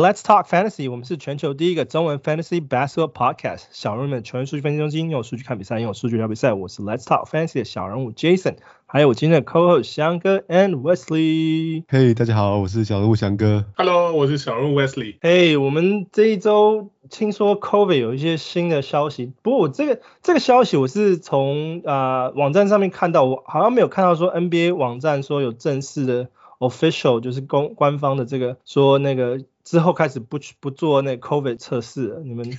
Let's talk fantasy. 我们是全球第一个中文 fantasy basketball podcast。小人物们球员数据分析中心，用数据看比赛，用数据聊比赛。我是 Let's talk fantasy 的小人物 Jason，还有我今天的 co-host 翔哥 and Wesley。Hey，大家好，我是小人物翔哥。Hello，我是小人物 Wesley。Hey，我们这一周听说 COVID 有一些新的消息，不过我这个这个消息我是从啊、呃、网站上面看到，我好像没有看到说 NBA 网站说有正式的 official 就是公官方的这个说那个。之后开始不去不做那 COVID 测试了，你们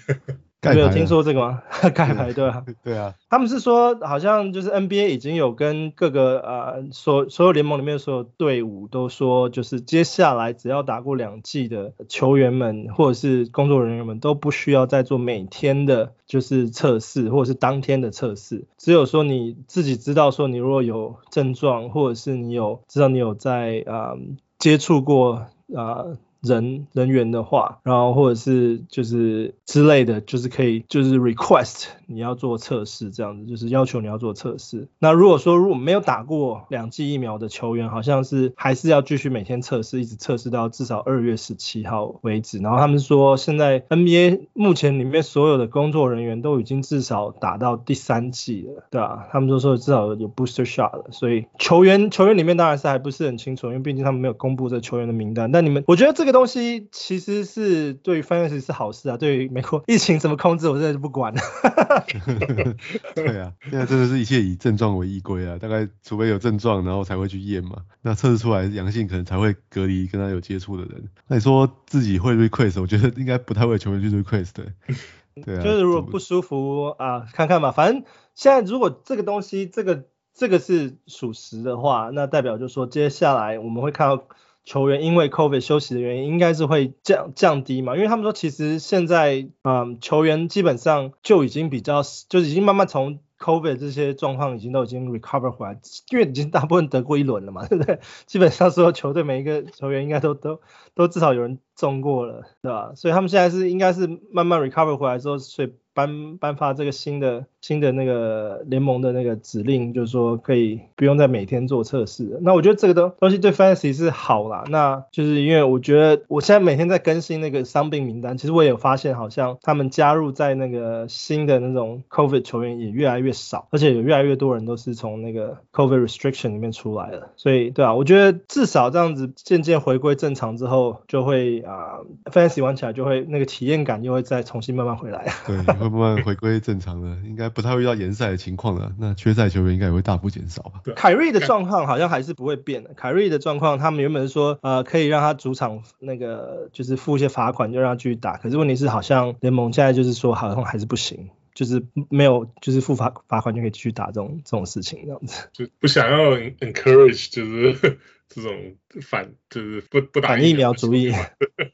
有没有听说这个吗？盖牌对啊，对啊，他们是说好像就是 NBA 已经有跟各个呃所所有联盟里面所有队伍都说，就是接下来只要打过两季的球员们或者是工作人员们都不需要再做每天的就是测试或者是当天的测试，只有说你自己知道说你如果有症状或者是你有知道你有在啊、呃、接触过啊。呃人人员的话，然后或者是就是之类的，就是可以就是 request 你要做测试这样子，就是要求你要做测试。那如果说如果没有打过两剂疫苗的球员，好像是还是要继续每天测试，一直测试到至少二月十七号为止。然后他们说现在 NBA 目前里面所有的工作人员都已经至少打到第三剂了，对啊，他们都说至少有 booster shot 了。所以球员球员里面当然是还不是很清楚，因为毕竟他们没有公布这球员的名单。但你们我觉得这个。东西其实是对于 fans 是好事啊，对于美国疫情怎么控制，我现在就不管了。对啊，现在真的是一切以症状为依归啊，大概除非有症状，然后才会去验嘛。那测试出来阳性，可能才会隔离跟他有接触的人。那你说自己会 request，我觉得应该不太会球员去 request。对啊，就是如果不舒服啊，看看吧。反正现在如果这个东西，这个这个是属实的话，那代表就是说接下来我们会看到。球员因为 COVID 休息的原因，应该是会降降低嘛？因为他们说，其实现在，嗯，球员基本上就已经比较，就是已经慢慢从 COVID 这些状况已经都已经 recover 回来，因为已经大部分得过一轮了嘛，对不对？基本上所有球队每一个球员应该都都都至少有人中过了，对吧？所以他们现在是应该是慢慢 recover 回来之后，所以颁颁发这个新的。新的那个联盟的那个指令，就是说可以不用再每天做测试。那我觉得这个东东西对 Fantasy 是好啦。那就是因为我觉得我现在每天在更新那个伤病名单，其实我也有发现，好像他们加入在那个新的那种 COVID 球员也越来越少，而且有越来越多人都是从那个 COVID restriction 里面出来的。所以对啊，我觉得至少这样子渐渐回归正常之后，就会啊 Fantasy 玩起来就会那个体验感又会再重新慢慢回来。对，会慢慢回归正常了，应该。不太会遇到延赛的情况了，那缺赛球员应该也会大幅减少吧？凯瑞的状况好像还是不会变的。凯瑞的状况，他们原本是说，呃，可以让他主场那个就是付一些罚款，就让他继续打。可是问题是，好像联盟现在就是说，好像还是不行，就是没有就是付罚罚款就可以继续打这种这种事情这样子。就不想要 encourage，就是 这种反就是不不打疫苗主义。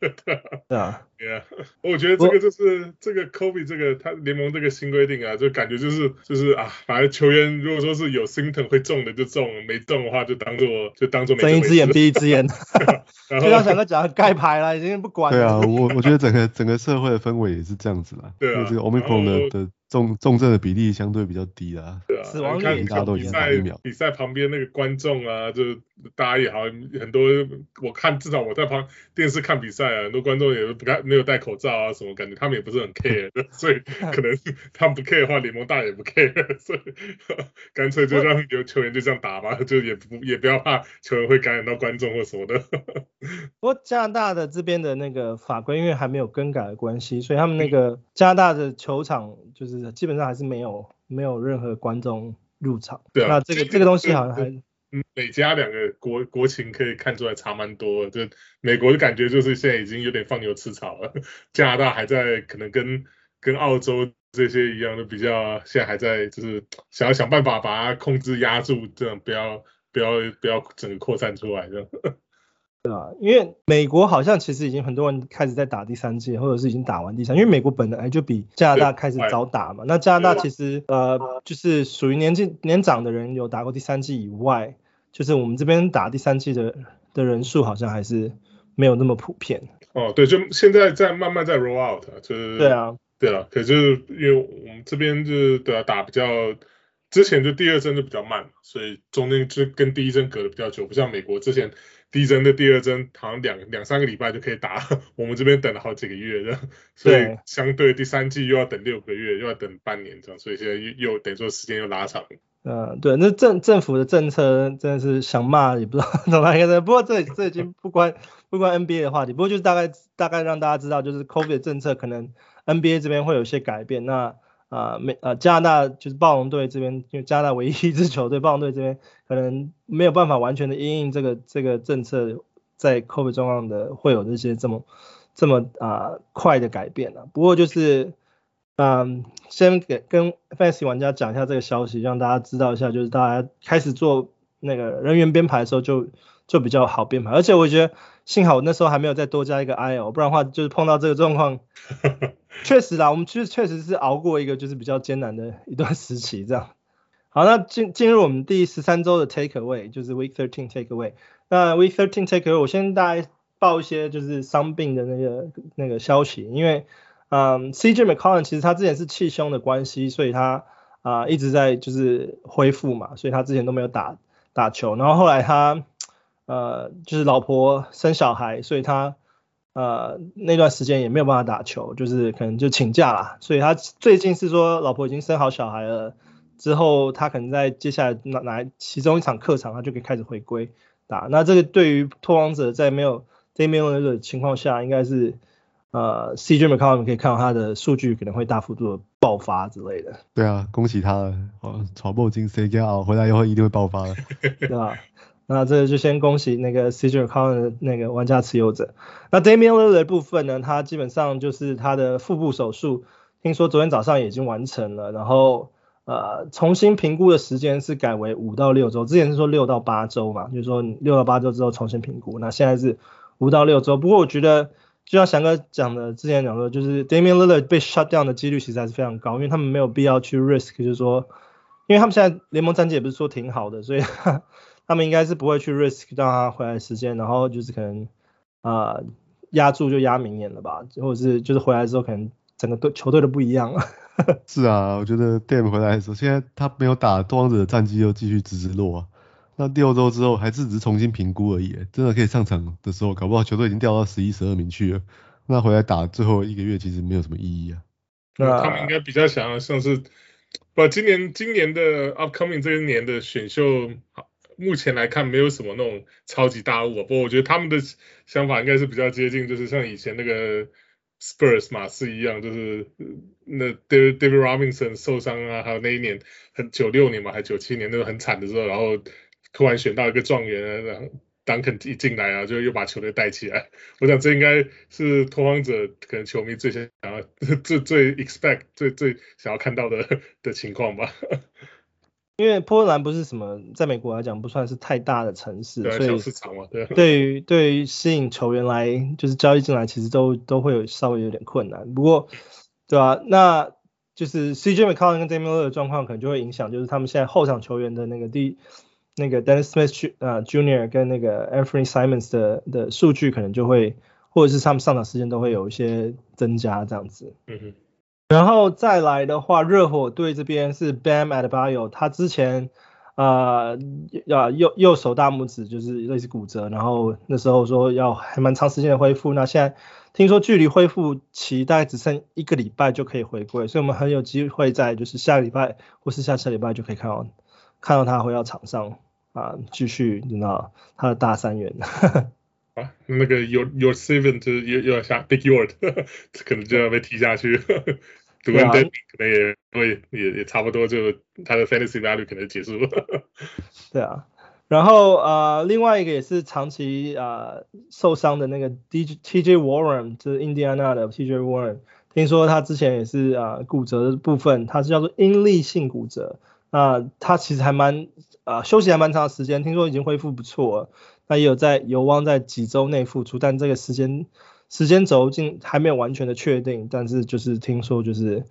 对啊。对啊，我觉得这个就是这个 COVID 这个他联盟这个新规定啊，就感觉就是就是啊，反正球员如果说是有 symptom 会中的就中，没中的话就当做就当做睁一只眼闭一只眼。然后就像翔哥讲盖牌了，已经不管了。对啊，我我觉得整个整个社会的氛围也是这样子啦。对啊，这个 Omicron 的的重重症的比例相对比较低啦。对啊，死亡率大家都已经打疫苗。比赛旁边那个观众啊，就大家也好很多，我看至少我在旁电视看比赛啊，很多观众也不看。没有戴口罩啊，什么感觉？他们也不是很 care，所以可能他们不 care 的话，联盟大也不 care，所以干脆就让有球员就这样打吧，就也不也不要怕球员会感染到观众或什么的。不过加拿大的这边的那个法规，因为还没有更改的关系，所以他们那个加拿大的球场就是基本上还是没有没有任何观众入场。对啊，那这个这个东西好像还。嗯，美加两个国国情可以看出来差蛮多，就美国的感觉就是现在已经有点放牛吃草了，加拿大还在可能跟跟澳洲这些一样的比较，现在还在就是想要想办法把它控制压住，这样不要不要不要整个扩散出来这样。对啊，因为美国好像其实已经很多人开始在打第三剂，或者是已经打完第三，因为美国本来就比加拿大开始早打嘛。那加拿大其实呃就是属于年纪年长的人有打过第三剂以外，就是我们这边打第三剂的的人数好像还是没有那么普遍。哦，对，就现在在慢慢在 roll out，就是对啊，对啊，可是因为我们这边就是对啊打比较之前就第二针就比较慢，所以中间就跟第一针隔的比较久，不像美国之前第一针的第二针好像两两三个礼拜就可以打，我们这边等了好几个月所以相对第三季又要等六个月，又要等半年这样，所以现在又又等于说时间又拉长。嗯，对，那政政府的政策真的是想骂也不知道 怎么样。不过这这已经不关不关 NBA 的话题，不过就是大概大概让大家知道，就是 COVID 政策可能 NBA 这边会有一些改变。那啊美呃加拿大就是暴龙队这边，因为加拿大唯一一支球队暴龙队这边可能没有办法完全的因应这个这个政策在 COVID 状况的会有这些这么这么啊快的改变啊。不过就是。嗯，先给跟 Fantasy 玩家讲一下这个消息，让大家知道一下，就是大家开始做那个人员编排的时候就就比较好编排，而且我觉得幸好那时候还没有再多加一个 IL，不然的话就是碰到这个状况，确实啦，我们其实确实是熬过一个就是比较艰难的一段时期这样。好，那进进入我们第十三周的 Takeaway，就是 Week Thirteen Takeaway。那 Week Thirteen Takeaway，我先大概报一些就是伤病的那个那个消息，因为。嗯，CJ McCollum 其实他之前是气胸的关系，所以他啊、一直在就是恢复嘛，所以他之前都没有打打球。然后后来他呃就是老婆生小孩，所以他呃那段时间也没有办法打球，就是可能就请假啦。所以他最近是说老婆已经生好小孩了，之后他可能在接下来哪哪其中一场客场，他就可以开始回归打。那这个对于拓荒者在没有 Damian 的情况下，应该是。呃，CJ McCollum 可以看到他的数据可能会大幅度的爆发之类的。对啊，恭喜他了，哦，传播进 CJ 回来以后一定会爆发的，对吧？那这就先恭喜那个 CJ c o n 的那个玩家持有者。那 Damian Lillard 部分呢，他基本上就是他的腹部手术，听说昨天早上已经完成了，然后呃重新评估的时间是改为五到六周，之前是说六到八周嘛，就是说六到八周之后重新评估，那现在是五到六周。不过我觉得。就像翔哥讲的，之前讲说，就是 Damian Lillard 被 shut down 的几率其实还是非常高，因为他们没有必要去 risk，就是说，因为他们现在联盟战绩也不是说挺好的，所以 他们应该是不会去 risk 让他回来时间，然后就是可能啊压住就压明年了吧，或者是就是回来之后可能整个队球队都不一样了。是啊，我觉得 Dame 回来的时候，现在他没有打多王者的战绩又继续直直落啊。那第二周之后还是只是重新评估而已，真的可以上场的时候，搞不好球队已经掉到十一、十二名去了。那回来打最后一个月其实没有什么意义啊。那他们应该比较想要像是，把，今年今年的 upcoming 这一年的选秀，目前来看没有什么那种超级大物啊。不过我觉得他们的想法应该是比较接近，就是像以前那个 Spurs 马刺一样，就是那 David Robinson 受伤啊，还有那一年很九六年嘛，还九七年那个很惨的时候，然后。突然选到一个状元，然后 Duncan 一进来啊，就又把球队带起来。我想这应该是拓荒者可能球迷最先想要、最最 expect、最最想要看到的的情况吧。因为波兰不是什么，在美国来讲不算是太大的城市，对啊、所以小市场嘛，对。对于对于吸引球员来，就是交易进来，其实都都会有稍微有点困难。不过，对吧、啊？那就是 CJ McCollum 跟 Damian 的状况，可能就会影响，就是他们现在后场球员的那个第。那个 Dennis Smith 啊 Junior 跟那个 Anthony Simons 的的数据可能就会，或者是他们上场时间都会有一些增加这样子。嗯哼。然后再来的话，热火队这边是 Bam Adebayo，他之前啊要、呃、右右手大拇指就是类似骨折，然后那时候说要还蛮长时间的恢复，那现在听说距离恢复期大概只剩一个礼拜就可以回归，所以我们很有机会在就是下个礼拜或是下下礼拜就可以看到看到他回到场上。啊，继续，你知道他的大三元。啊，那个 Your Your Seven 就又又要下 Big Yard，可能就要被踢下去。读完 d 可能也会也也差不多，就他的 Fantasy Value 可能结束了。对啊，然后呃，另外一个也是长期啊、呃、受伤的那个 D TJ Warren，就是印第安纳的 TJ Warren，听说他之前也是啊、呃、骨折的部分，他是叫做应力性骨折。那他其实还蛮啊、呃、休息还蛮长的时间，听说已经恢复不错了。那也有在有望在几周内复出，但这个时间时间轴竟还没有完全的确定。但是就是听说就是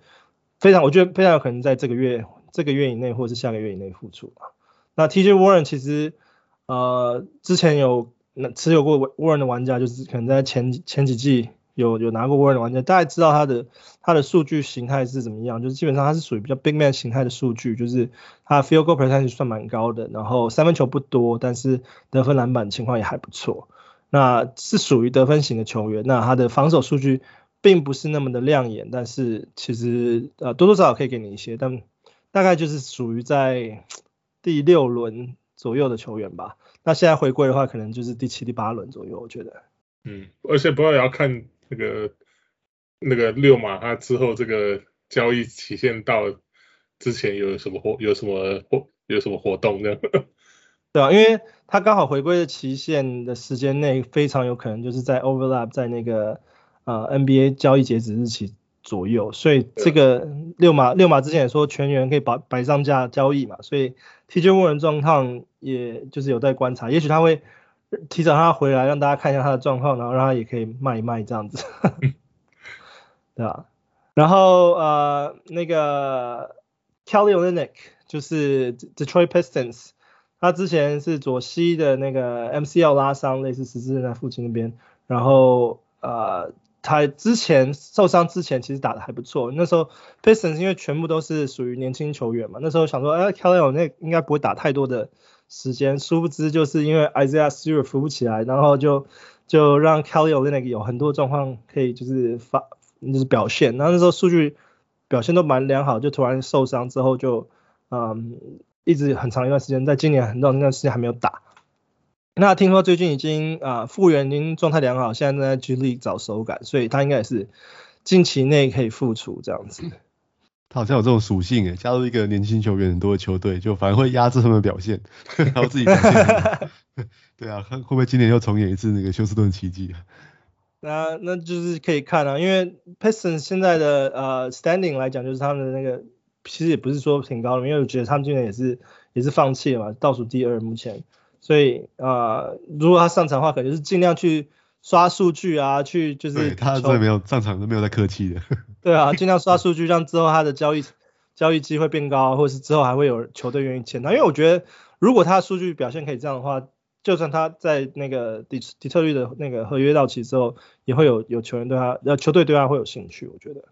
非常，我觉得非常有可能在这个月这个月以内，或者是下个月以内复出。那 TJ Warren 其实呃之前有持有过 Warren 的玩家，就是可能在前前几季有有拿过 Warren 的玩家，大概知道他的他的数据形态是怎么样，就是基本上他是属于比较 big man 形态的数据，就是他 field goal percentage 算蛮高的，然后三分球不多，但是得分篮板情况也还不错，那是属于得分型的球员，那他的防守数据并不是那么的亮眼，但是其实呃多多少少可以给你一些，但大概就是属于在第六轮左右的球员吧。那现在回归的话，可能就是第七、第八轮左右，我觉得。嗯，而且不要也要看那个那个六马他之后这个交易期限到之前有什么活有什么活有什么活动这样。对啊，因为他刚好回归的期限的时间内，非常有可能就是在 overlap 在那个呃 NBA 交易截止日期左右，所以这个六马六马之前也说全员可以摆摆上架交易嘛，所以 TJ Warren 状况也就是有待观察，也许他会。提早他回来，让大家看一下他的状况，然后让他也可以卖一卖这样子，对吧？然后呃，那个 Kelly Olynyk 就是 Detroit Pistons，他之前是左膝的那个 MCL 拉伤，类似十字韧带附近那边，然后呃，他之前受伤之前其实打得还不错，那时候 Pistons 因为全部都是属于年轻球员嘛，那时候想说，哎，Kelly Olynyk 应该不会打太多的。时间，殊不知就是因为 Isaiah Stewart 扶不起来，然后就就让 Kelly Olynyk 有很多状况可以就是发就是表现，然后那时候数据表现都蛮良好，就突然受伤之后就嗯一直很长一段时间，在今年很长一段时间还没有打。那听说最近已经啊复原，已经状态良好，现在正在 G League 找手感，所以他应该也是近期内可以复出这样子。他好像有这种属性诶，加入一个年轻球员很多的球队，就反而会压制他们的表现，然后自己表现。对啊，看会不会今年又重演一次那个休斯顿奇迹啊？那那就是可以看啊，因为 Pistons 现在的呃 standing 来讲，就是他们的那个其实也不是说挺高的，因为我觉得他们今年也是也是放弃了嘛，倒数第二目前，所以啊、呃，如果他上场的话，可能就是尽量去。刷数据啊，去就是他真的没有上场都没有在客气的。对啊，尽量刷数据，让之后他的交易交易机会变高，或者是之后还会有球队愿意签他。因为我觉得，如果他的数据表现可以这样的话，就算他在那个底底特律的那个合约到期之后，也会有有球员对他呃球队对他会有兴趣。我觉得，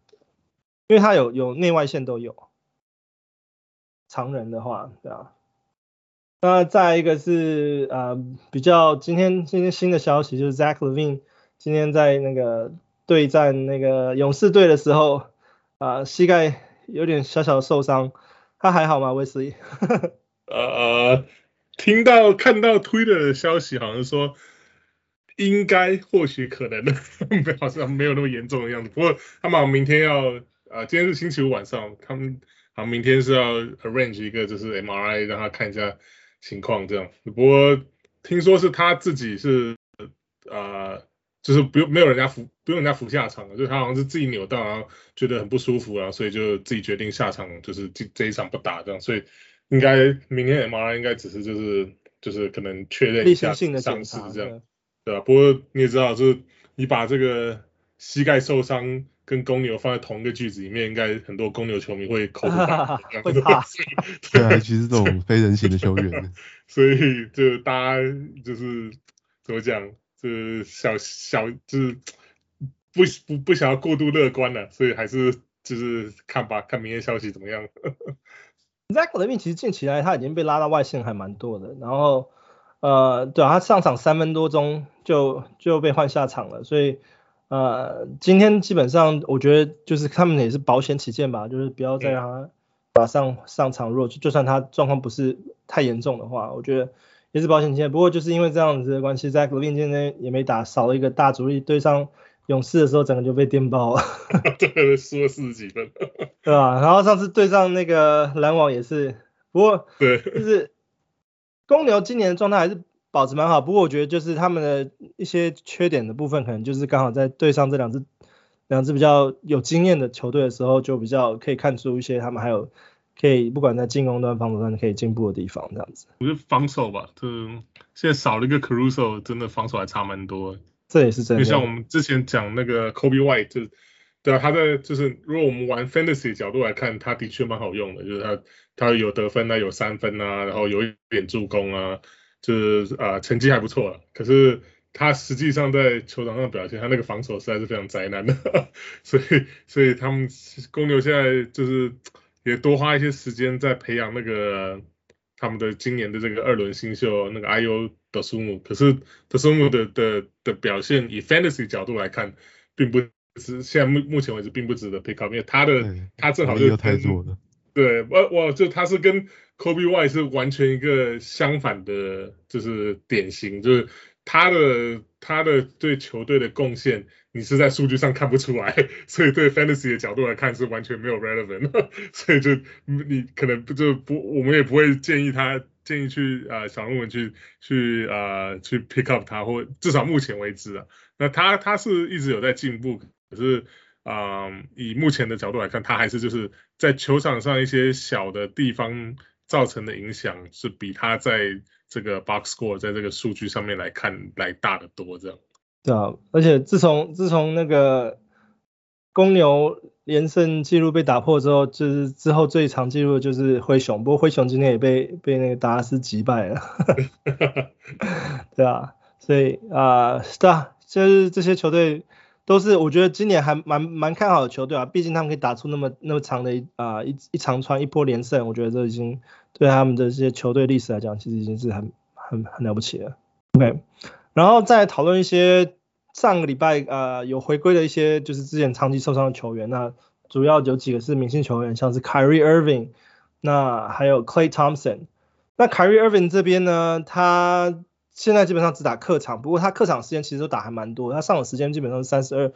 因为他有有内外线都有，常人的话，对啊。那再一个是呃比较今天今天新的消息就是 Zach Levine 今天在那个对战那个勇士队的时候啊、膝盖有点小小的受伤，他还好吗？威斯利？呃，听到看到推的消息好像说应该或许可能 好像没有那么严重的样子。不过他们明天要啊、呃、今天是星期五晚上，他们好像明天是要 arrange 一个就是 MRI 让他看一下。情况这样，不过听说是他自己是啊、呃，就是不用没有人家扶，不用人家扶下场的，就是他好像是自己扭到，然后觉得很不舒服啊，所以就自己决定下场，就是这这一场不打这样，所以应该明天 MRI 应该只是就是就是可能确认一下伤势这样，对吧？不过你也知道，就是你把这个膝盖受伤。跟公牛放在同一个句子里面，应该很多公牛球迷会口不打，会怕。对啊，其实这种非人形的球员，所以就大家就是怎么讲，就是小小就是不不不想要过度乐观了，所以还是就是看吧，看明天消息怎么样。Zach LaVine 其实近期来他已经被拉到外线还蛮多的，然后呃，对啊，他上场三分多钟就就被换下场了，所以。呃，今天基本上我觉得就是他们也是保险起见吧，就是不要再让他马上上场弱，就算他状况不是太严重的话，我觉得也是保险起见。不过就是因为这样子的关系，Zach LaVine 今天也没打，少了一个大主力，对上勇士的时候，整个就被电爆了。对，输了四十几分。对吧？然后上次对上那个篮网也是，不过对，就是公牛今年的状态还是。保持蛮好，不过我觉得就是他们的一些缺点的部分，可能就是刚好在对上这两支两支比较有经验的球队的时候，就比较可以看出一些他们还有可以不管在进攻端、防守端可以进步的地方，这样子。我觉得防守吧，就现在少了一个 Caruso，真的防守还差蛮多。这也是真的。就像我们之前讲那个 Kobe White，就对啊，他在就是如果我们玩 Fantasy 角度来看，他的确蛮好用的，就是他他有得分啊，有三分啊，然后有一点助攻啊。是啊、呃，成绩还不错了。可是他实际上在球场上表现，他那个防守实在是非常灾难的，所以所以他们公牛现在就是也多花一些时间在培养那个他们的今年的这个二轮新秀那个 Ayo Dosunmu，可是 Dosunmu 的的的表现以 Fantasy 角度来看，并不是现在目目前为止并不值得 pick up，因为他的他正好就太弱了。对，我我就他是跟 Coby White 是完全一个相反的，就是典型，就是他的他的对球队的贡献，你是在数据上看不出来，所以对 Fantasy 的角度来看是完全没有 relevant，所以就你可能不就不，我们也不会建议他建议去啊小论文去去啊、呃、去 pick up 他，或至少目前为止啊，那他他是一直有在进步，可是。啊、嗯，以目前的角度来看，他还是就是在球场上一些小的地方造成的影响，是比他在这个 box score 在这个数据上面来看来大得多。这样。对啊，而且自从自从那个公牛连胜纪录被打破之后，就是之后最长记录就是灰熊，不过灰熊今天也被被那个达拉斯击败了。对啊，所以啊，对啊，就是这些球队。都是我觉得今年还蛮蛮看好的球队啊，毕竟他们可以打出那么那么长的一啊一一长串一波连胜，我觉得这已经对他们的这些球队历史来讲，其实已经是很很很了不起了。OK，然后再讨论一些上个礼拜啊、呃、有回归的一些就是之前长期受伤的球员，那主要有几个是明星球员，像是 Kyrie Irving，那还有 Klay Thompson。那 Kyrie Irving 这边呢，他现在基本上只打客场，不过他客场时间其实都打还蛮多，他上场时间基本上是三十二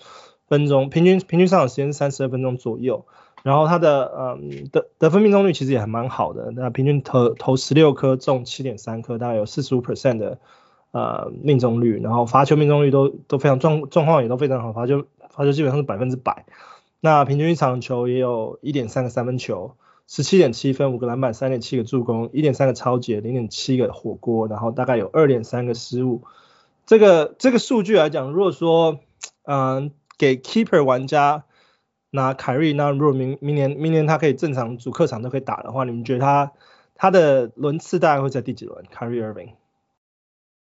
分钟，平均平均上场时间是三十二分钟左右。然后他的嗯得得分命中率其实也还蛮好的，那平均投投十六颗中七点三颗，大概有四十五 percent 的呃命中率，然后罚球命中率都都非常状状况也都非常好，罚球罚球基本上是百分之百。那平均一场球也有一点三个三分球。十七点七分，五个篮板，三点七个助攻，一点三个抄截，零点七个火锅，然后大概有二点三个失误。这个这个数据来讲，如果说，嗯、给 keeper 玩家拿凯瑞，那如果明明年明年他可以正常主客场都可以打的话，你们觉得他他的轮次大概会在第几轮？凯瑞 Irving？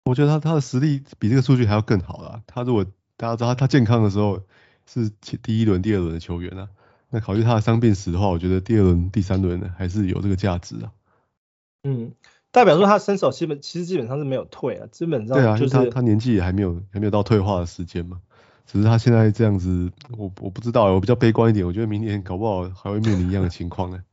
我觉得他他的实力比这个数据还要更好啦。他如果大家知道他他健康的时候是第一轮、第二轮的球员啊。那考虑他的伤病史的话，我觉得第二轮、第三轮呢还是有这个价值啊。嗯，代表说他身手基本其实基本上是没有退啊，基本上、就是、对啊，就是他他年纪也还没有还没有到退化的时间嘛。只是他现在这样子，我我不知道，我比较悲观一点，我觉得明年搞不好还会面临一样的情况呢。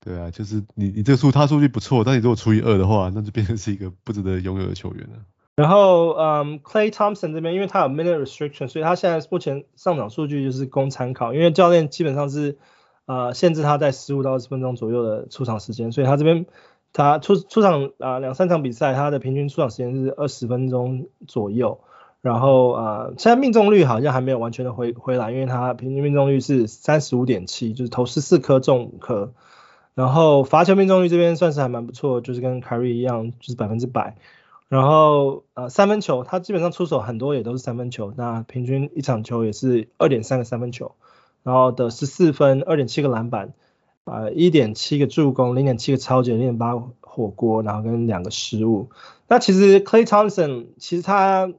对啊，就是你你这个数他数据不错，但你如果除以二的话，那就变成是一个不值得拥有的球员了。然后，嗯，Klay Thompson 这边，因为他有 minute restriction，所以他现在目前上场数据就是供参考。因为教练基本上是，呃，限制他在十五到二十分钟左右的出场时间，所以他这边他出出场啊两三场比赛，他的平均出场时间是二十分钟左右。然后啊，现在命中率好像还没有完全的回回来，因为他平均命中率是三十五点七，就是投十四颗中五颗。然后罚球命中率这边算是还蛮不错，就是跟 Kyrie 一样，就是百分之百。然后呃三分球，他基本上出手很多也都是三分球，那平均一场球也是二点三个三分球，然后的十四分，二点七个篮板，呃一点七个助攻，零点七个超级，零点八火锅，然后跟两个失误。那其实 Klay Thompson 其实他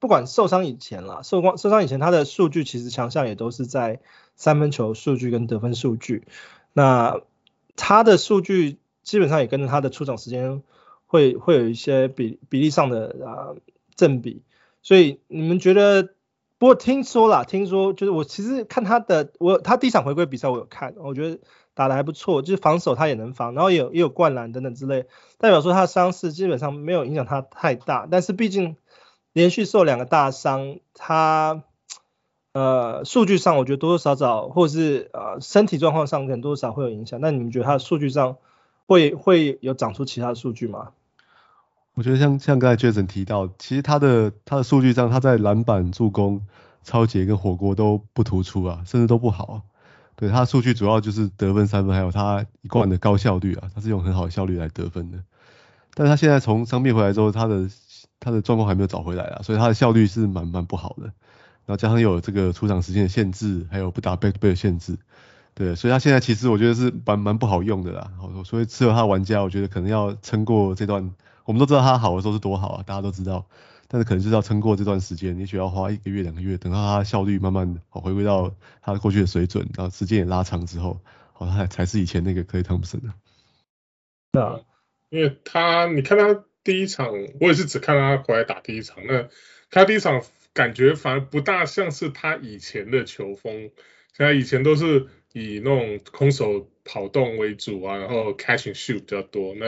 不管受伤以前啦，受光受伤以前他的数据其实强项也都是在三分球数据跟得分数据，那他的数据基本上也跟着他的出场时间。会会有一些比比例上的啊正比，所以你们觉得？不过听说啦，听说就是我其实看他的，我他第一场回归比赛我有看，我觉得打得还不错，就是防守他也能防，然后也有也有灌篮等等之类，代表说他的伤势基本上没有影响他太大，但是毕竟连续受两个大伤，他呃数据上我觉得多多少少或者是呃身体状况上可能多少会有影响，那你们觉得他的数据上会会有长出其他数据吗？我觉得像像刚才 Jason 提到，其实他的他的数据上，他在篮板、助攻、抄截跟火锅都不突出啊，甚至都不好啊。对，他数据主要就是得分、三分，还有他一贯的高效率啊，他是用很好的效率来得分的。但是他现在从伤病回来之后，他的他的状况还没有找回来啊，所以他的效率是蛮蛮不好的。然后加上有这个出场时间的限制，还有不打 back back 的限制，对，所以他现在其实我觉得是蛮蛮不好用的啦。所以适合他的玩家，我觉得可能要撑过这段。我们都知道他好的时候是多好啊，大家都知道。但是可能就是要撑过这段时间，也许要花一个月两个月，等到他效率慢慢好回归到他过去的水准，然后时间也拉长之后，好他才是以前那个可以汤普森的。那，因为他你看他第一场，我也是只看他回来打第一场，那他第一场感觉反而不大像是他以前的球风，像他以前都是以那种空手跑动为主啊，然后 catch and shoot 比较多，那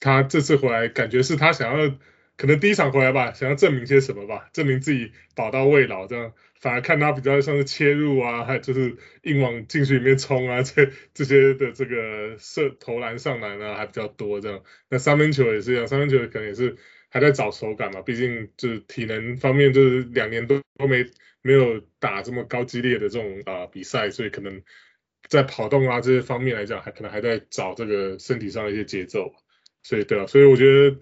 他这次回来感觉是他想要。可能第一场回来吧，想要证明些什么吧，证明自己宝刀未老这样，反而看他比较像是切入啊，还有就是硬往禁区里面冲啊，这这些的这个射投篮上篮啊还比较多这样。那三分球也是一样，三分球可能也是还在找手感嘛，毕竟就是体能方面就是两年都都没没有打这么高激烈的这种啊、比赛，所以可能在跑动啊这些方面来讲，还可能还在找这个身体上的一些节奏。所以对啊，所以我觉得。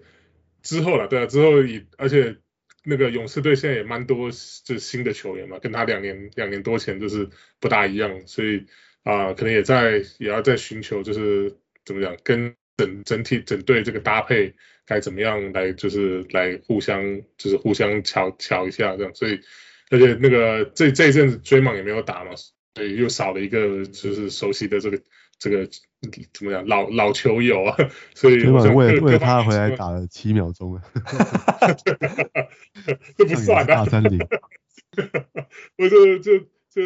之后了，对啊，之后也而且那个勇士队现在也蛮多就是新的球员嘛，跟他两年两年多前就是不大一样，所以啊、可能也在也要在寻求就是怎么讲，跟整整体整队这个搭配该怎么样来就是来互相就是互相瞧瞧一下这样，所以而且那个这这一阵子追梦也没有打嘛，所以又少了一个就是熟悉的这个。这个怎么讲？老老球友啊，所以为了为了他回来打了七秒钟啊，这不算啊。大三零，我就就就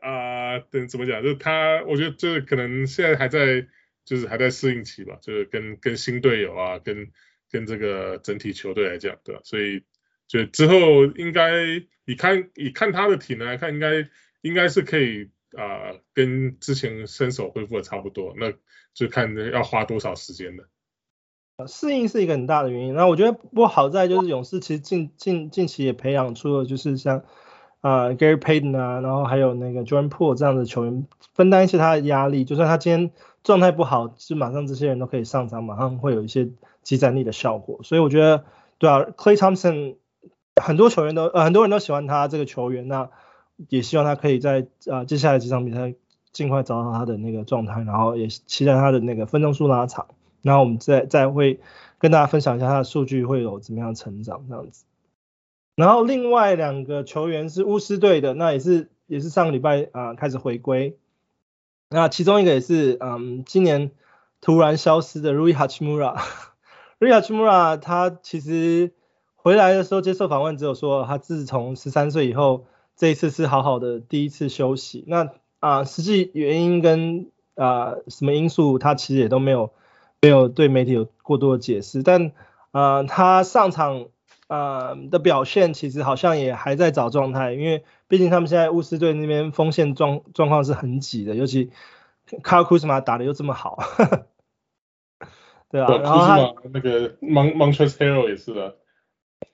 啊，等、呃、怎么讲？就他，我觉得就是可能现在还在，就是还在适应期吧，就是跟跟新队友啊，跟跟这个整体球队来讲，对吧？所以就之后应该你看你看他的体能来看，应该应该是可以。啊、跟之前身手恢复的差不多，那就看要花多少时间了。适应是一个很大的原因。那我觉得不好在就是勇士其实近近近期也培养出了就是像啊、Gary Payton 啊，然后还有那个 John Poole 这样的球员，分担一些他的压力。就算他今天状态不好，就马上这些人都可以上场，马上会有一些积攒力的效果。所以我觉得，对啊，Clay Thompson 很多球员都呃很多人都喜欢他这个球员。那也希望他可以在啊、接下来几场比赛尽快找到他的那个状态，然后也期待他的那个分钟数拉长，然后我们再再会跟大家分享一下他的数据会有怎么样成长这样子。然后另外两个球员是巫师队的，那也是也是上个礼拜啊、开始回归，那其中一个也是嗯今年突然消失的 Rui Hachimura，Rui Hachimura 他其实回来的时候接受访问只有说他自从十三岁以后。这一次是好好的第一次休息，那啊实际原因跟啊什么因素，他其实也都没有没有对媒体有过多的解释，但啊他上场啊的表现其实好像也还在找状态，因为毕竟他们现在巫师队那边锋线状状况是很挤的，尤其卡尔库斯马打的又这么好，对啊，然后他那个 Montrezl Harrell 也是的，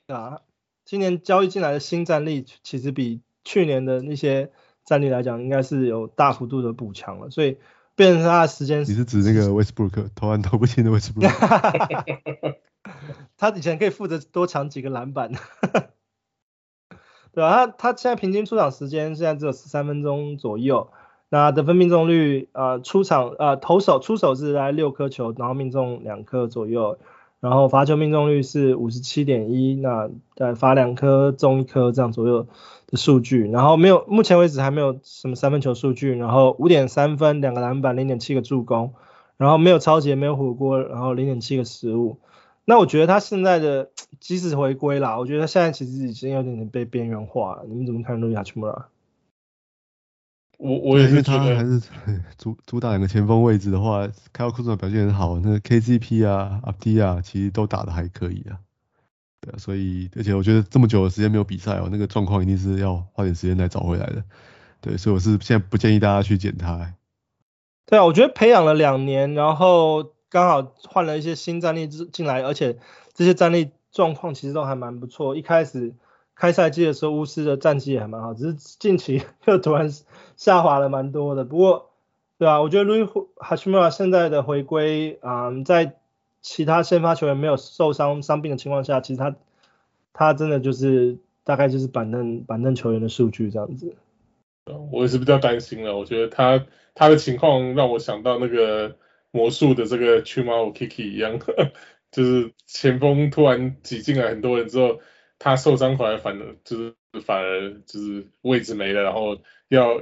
啊，今年交易进来的新战力其实比去年的那些战力来讲，应该是有大幅度的补强了，所以变成他的时间。你是指那个 Westbrook 投篮投不进的 Westbrook？他以前可以负责多抢几个篮板，对吧、啊？他他现在平均出场时间现在只有十三分钟左右，那得分命中率呃出场呃投手出手是来六颗球，然后命中两颗左右。然后罚球命中率是五十七点一，那呃罚两颗中一颗这样左右的数据，然后没有目前为止还没有什么三分球数据，然后五点三分两个篮板零点七个助攻，然后没有抄截没有火锅，然后零点七个失误。那我觉得他现在的 即使回归啦，我觉得他现在其实已经有点点被边缘化了。你们怎么看 Rui Hachimura？我我也是觉得，还是主主打两个前锋位置的话，凯尔库兹表现很好，那个 KCP 啊、阿迪啊，其实都打的还可以啊。对啊，所以而且我觉得这么久的时间没有比赛哦，那个状况一定是要花点时间来找回来的。对，所以我是现在不建议大家去捡他、欸。对啊，我觉得培养了两年，然后刚好换了一些新战力进来，而且这些战力状况其实都还蛮不错。一开始。开赛季的时候，巫师的战绩也还蛮好，只是近期又突然下滑了蛮多的。不过，对啊，我觉得 Rui Hachimura 现在的回归，啊、在其他先发球员没有受伤伤病的情况下，其实他他真的就是大概就是板凳板凳球员的数据这样子。我也是比较担心了，我觉得他他的情况让我想到那个魔术的这个 Chumao Kiki 一样，就是前锋突然挤进来很多人之后。他受伤回来反而就是反而就是位置没了，然后要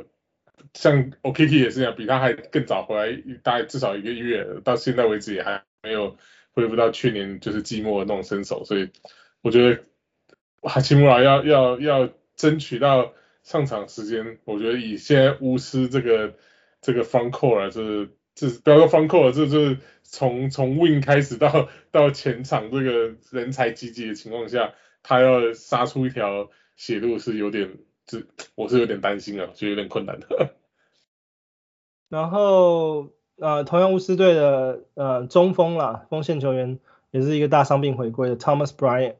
像 OKT 也是这样，比他还更早回来，大概至少一个月，到现在为止也还没有恢复到去年就是季末的那种身手，所以我觉得哈奇姆拉要要要争取到上场时间，我觉得以现在巫师这个这个方扣啊就是就是不要说方扣了就是从从 Win 开始到到前场这个人才济济的情况下。他要杀出一条血路是有点，是 我是有点担心啊，就有点困难的。然后呃，同样巫师队的呃中锋啦，锋线球员也是一个大伤病回归的 Thomas Bryant。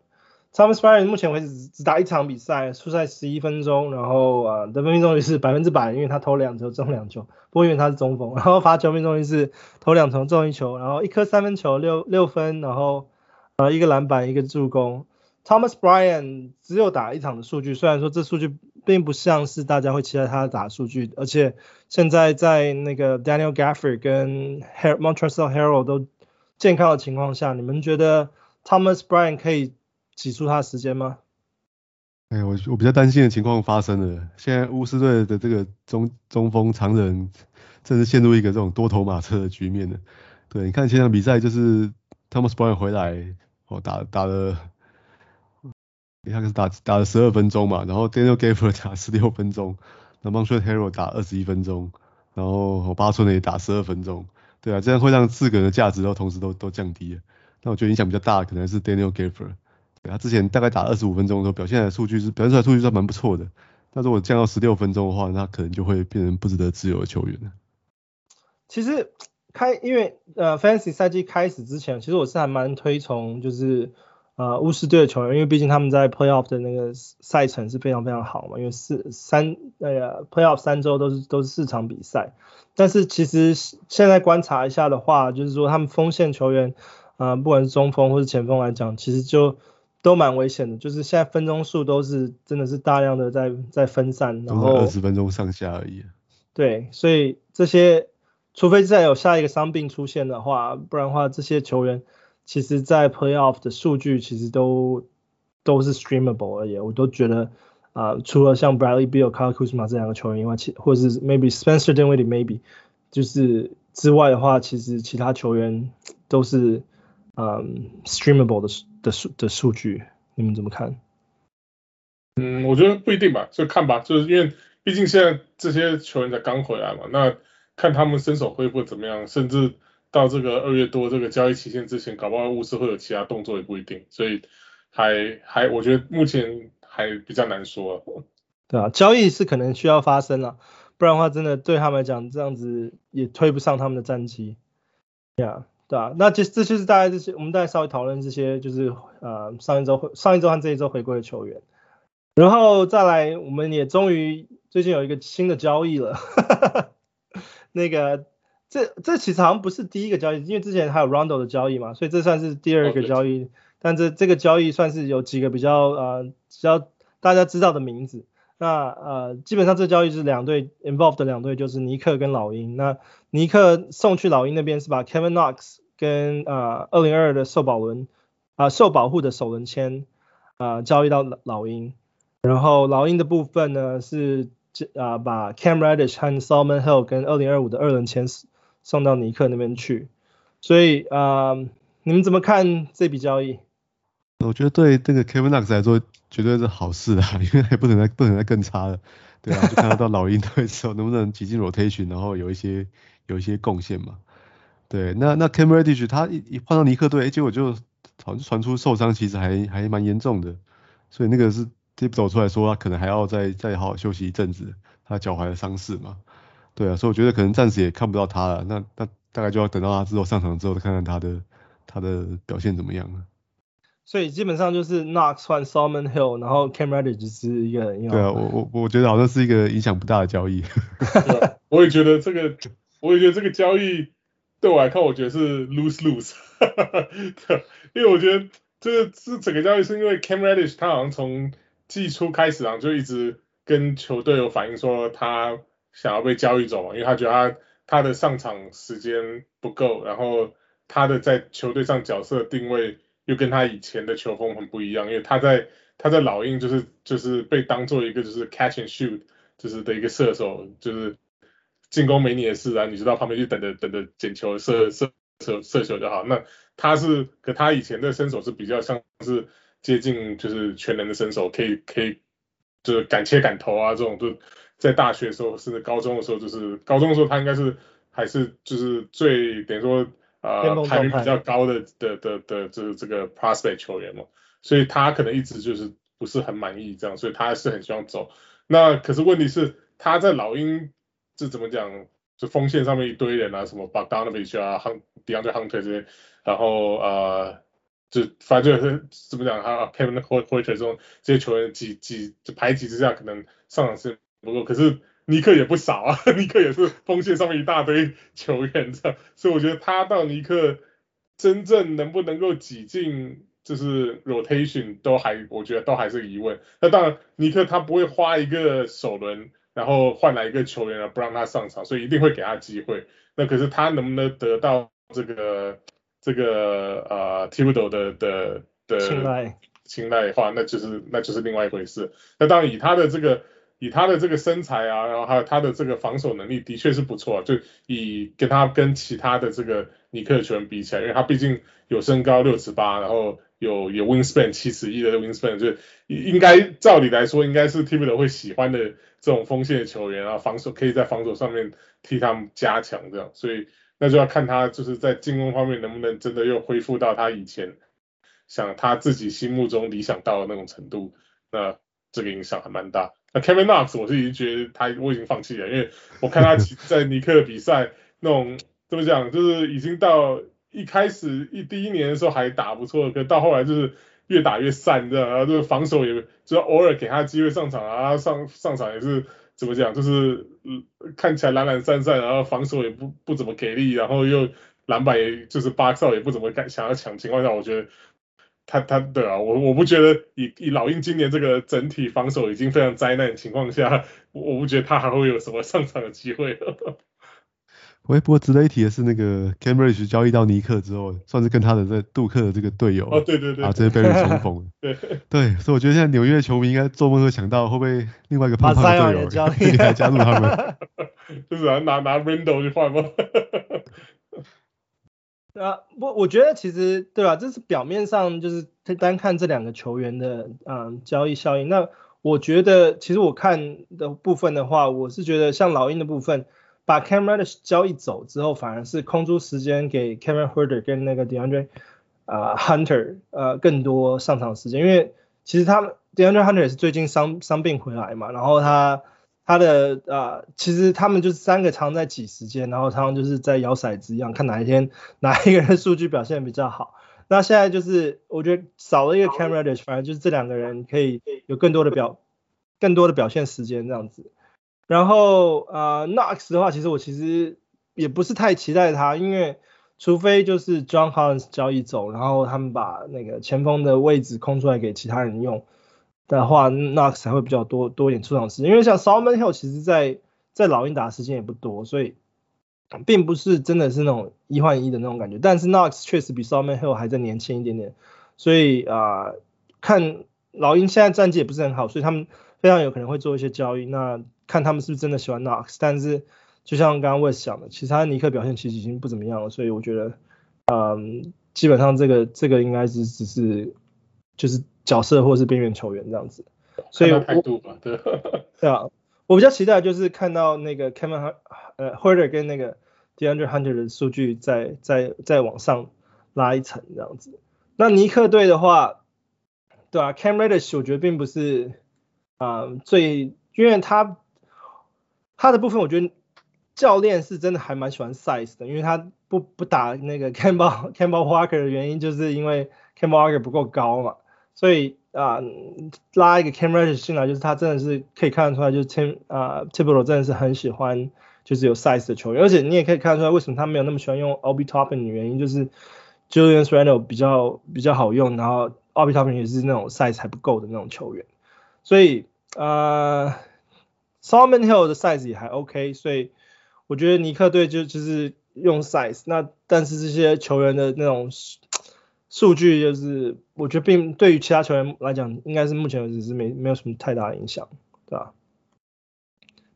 Thomas Bryant 目前为止只，打一场比赛，出赛十一分钟，然后啊得分命中率是百分之百，因为他投两球中两球，不过因为他是中锋，然后罚球命中率是投两球中一球，然后一颗三分球六六分，然后呃一个篮板一个助攻。Thomas Bryan 只有打一场的数据，虽然说这数据并不像是大家会期待他打数据，而且现在在那个 Daniel Gafford 跟 Montrezl Harrell 都健康的情况下，你们觉得 Thomas Bryan 可以挤出他的时间吗？哎，我我比较担心的情况发生了，现在巫师队的这个中中锋常人正是陷入一个这种多头马车的局面了。对，你看前场比赛就是 Thomas Bryan 回来，哦打打了。他是打打了十二分钟嘛，然后 Daniel Gaffer 打十六分钟，然后 Montrezl Harrell 打二十一分钟，然后八村也打十二分钟，对啊，这样会让四个人的价值都同时都都降低了。那我觉得影响比较大的可能是 Daniel Gaffer，他之前大概打二十五分钟的时候表现的数据是表现出来数据是蛮不错的，但是如果降到十六分钟的话，那可能就会变成不值得自由的球员了。其实开因为呃 Fantasy 赛季开始之前，其实我是还蛮推崇就是。呃，巫师队的球员，因为毕竟他们在 Playoff 的那个赛程是非常非常好嘛，因为四三那个 Playoff 三周都是都是四场比赛。但是其实现在观察一下的话，就是说他们锋线球员，呃，不管是中锋或是前锋来讲，其实就都蛮危险的。就是现在分钟数都是真的是大量的在在分散，然后二十分钟上下而已。对，所以这些除非再有下一个伤病出现的话，不然的话这些球员。其实，在 Playoff 的数据其实都都是 streamable 而已，我都觉得啊、除了像 Bradley Beal、Kyle Kuzma 这两个球员以外，其或者是 maybe Spencer Dinwiddie maybe 就是之外的话，其实其他球员都是嗯 streamable 的的数的数据，你们怎么看？嗯，我觉得不一定吧，就看吧，就是因为毕竟现在这些球员才刚回来嘛，那看他们身手恢复怎么样，甚至。到这个二月多这个交易期限之前，搞不好巫师会有其他动作也不一定，所以还还我觉得目前还比较难说。对啊，交易是可能需要发生了，不然的话真的对他们来讲这样子也推不上他们的战绩。对啊，对啊，那这这就是大概这些，我们大概稍微讨论这些，就是呃上一周上一周和这一周回归的球员，然后再来我们也终于最近有一个新的交易了，那个。这这其实好像不是第一个交易，因为之前还有 Rondo 的交易嘛，所以这算是第二个交易。但这这个交易算是有几个比较呃比较大家知道的名字。那呃基本上这交易是两队 involved 的两队就是尼克跟老鹰。那尼克送去老鹰那边是把 Kevin Knox 跟呃二零二二的受保轮啊、呃、受保护的首轮签啊交易到老老鹰，然后老鹰的部分呢是啊、呃、把 Cam Reddish 和 Solomon Hill 跟二零二五的二轮签。送到尼克那边去，所以啊、你们怎么看这笔交易？我觉得对这个 Kevin Knox 来说绝对是好事啊，因为不能再不能再更差了，对啊，就看他到老鹰队之后 能不能挤进 rotation，然后有一些有一些贡献嘛。对，那那 Cam Reddish 他一一换到尼克队，结果就好像传出受伤，其实还还蛮严重的，所以那个是 tip 走出来说他可能还要再再好好休息一阵子，他脚踝的伤势嘛。对啊，所以我觉得可能暂时也看不到他了，那那大概就要等到他之后上场之后，看看他的他的表现怎么样了。所以基本上就是 Knox 换 Solomon Hill，然后 Cam Reddish 是一个。对啊，我我我觉得好像是一个影响不大的交易。我也觉得这个，我也觉得这个交易对我来看，我觉得是 lose lose。因为我觉得这个这整个交易是因为 Cam Reddish 他好像从季初开始啊就一直跟球队有反映说他。想要被交易走，因为他觉得他他的上场时间不够，然后他的在球队上角色定位又跟他以前的球风很不一样，因为他在他在老鹰就是就是被当做一个就是 catch and shoot 就是的一个射手，就是进攻没你的事啊，你就到旁边去等着等着捡球射射射射球就好。那他是可他以前的身手是比较像是接近就是全能的身手，可以可以就是敢切敢投啊这种，就在大学的时候甚至高中的时候，就是高中的时候他应该是还是就是最等于说。呃，排名比较高的的的的这这个 prospect 球员嘛，所以他可能一直就是不是很满意这样，所以他还是很希望走。那可是问题是他在老鹰这怎么讲，就锋线上面一堆人啊，什么 Bogdanovich 啊，Hunt DeAndre Hunter 这些，然后呃，就反正就是怎么讲啊，Kevin Huerter 这种这些球员几几就排挤之下，可能上场时间不够，可是。尼克也不少啊，尼克也是锋线上面一大堆球员 这样，所以我觉得他到尼克真正能不能够挤进就是 rotation 都还，我觉得都还是疑问。那当然，尼克他不会花一个首轮，然后换来一个球员而，不让他上场，所以一定会给他机会。那可是他能不能得到这个这个呃 Thibodeau 的的的青睐青睐的话，那就是那就是另外一回事。那当然以他的这个。以他的这个身材啊，然后还有他的这个防守能力，的确是不错。就以跟他跟其他的这个尼克球员比起来，因为他毕竟有身高六尺八，然后有有 wingspan 七尺一的 wingspan，就应该照理来说应该是 Thibodeau 会喜欢的这种锋线的球员啊，防守可以在防守上面替他们加强这样。所以那就要看他就是在进攻方面能不能真的又恢复到他以前想他自己心目中理想到的那种程度，那这个影响还蛮大。那 Kevin Knox 我是已经觉得他我已经放弃了，因为我看他在尼克的比赛那种怎么讲，就是已经到一开始一第一年的时候还打不错，可到后来就是越打越散，这样，然后就是防守也就偶尔给他机会上场啊，上上场也是怎么讲，就是嗯看起来懒懒散散，然后防守也不不怎么给力，然后又篮板也就是巴少也不怎么敢想要抢情况下，我觉得。他他对啊，我我不觉得以以老鹰今年这个整体防守已经非常灾难的情况下，我不觉得他还会有什么上场的机会。不过值得一提的是，那个 Cam Reddish 交易到尼克之后，算是跟他的这杜克的这个队友啊，对对对，啊，这些被人重逢。对对，所以我觉得现在纽约的球迷应该做梦都想到，会不会另外一个胖胖的队友来 加入他们？就是拿拿拿 Randle 去换吗？啊，我，我觉得其实对吧？这是表面上就是单看这两个球员的嗯交易效应。那我觉得其实我看的部分的话，我是觉得像老鹰的部分，把 Cam Reddish 交易走之后，反而是空出时间给 Kevin Huerter 跟那个 DeAndre 啊、呃、Hunter 呃更多上场时间，因为其实他们 DeAndre Hunter 也是最近伤伤病回来嘛，然后他。他的啊、呃，其实他们就是三个常在挤时间，然后常常就是在摇骰子一样，看哪一天哪一个人的数据表现比较好。那现在就是我觉得少了一个 Cam Reddish，反正就是这两个人可以有更多的表，更多的表现时间这样子。然后啊、呃、Knox 的话，其实我其实也不是太期待他，因为除非就是 John Collins 交易走，然后他们把那个前锋的位置空出来给其他人用。的话，Knox 才会比较多多一点出场时间，因为像 Solomon Hill 其实在在老鹰打的时间也不多，所以并不是真的是那种一换一的那种感觉。但是 Knox 确实比 Solomon Hill 还在年轻一点点，所以啊、呃，看老鹰现在战绩也不是很好，所以他们非常有可能会做一些交易。那看他们是不是真的喜欢 Knox，但是就像刚刚 Wes 讲的，其实他尼克表现其实已经不怎么样了，所以我觉得，嗯，基本上这个这个应该是只是就是。角色或是边缘球员这样子，所以我对，对啊，我比较期待就是看到那个 Kevin 呃 Huerter 跟那个 DeAndre Hunter 的数据再再再往上拉一层这样子。那尼克队的话，对啊，Cam Reddish 我觉得并不是啊、呃、最，因为他他的部分我觉得教练是真的还蛮喜欢 size 的，因为他不不打那个 Campbell Campbell Walker 的原因就是因为 Campbell Walker 不够高嘛。所以啊、拉一个 Camera 进来，就是他真的是可以看得出来，就是 Tim 啊 Thibodeau 真的是很喜欢就是有 size 的球员，而且你也可以看得出来为什么他没有那么喜欢用 Obi Toppin 的原因，就是 Julius Randle 比较比较好用，然后 Obi Toppin 也是那种 size 还不够的那种球员，所以呃 Solomon Hill 的 size 也还 OK，所以我觉得尼克队就就是用 size，那但是这些球员的那种。数据就是，我觉得并对于其他球员来讲，应该是目前为止是没没有什么太大的影响，对吧？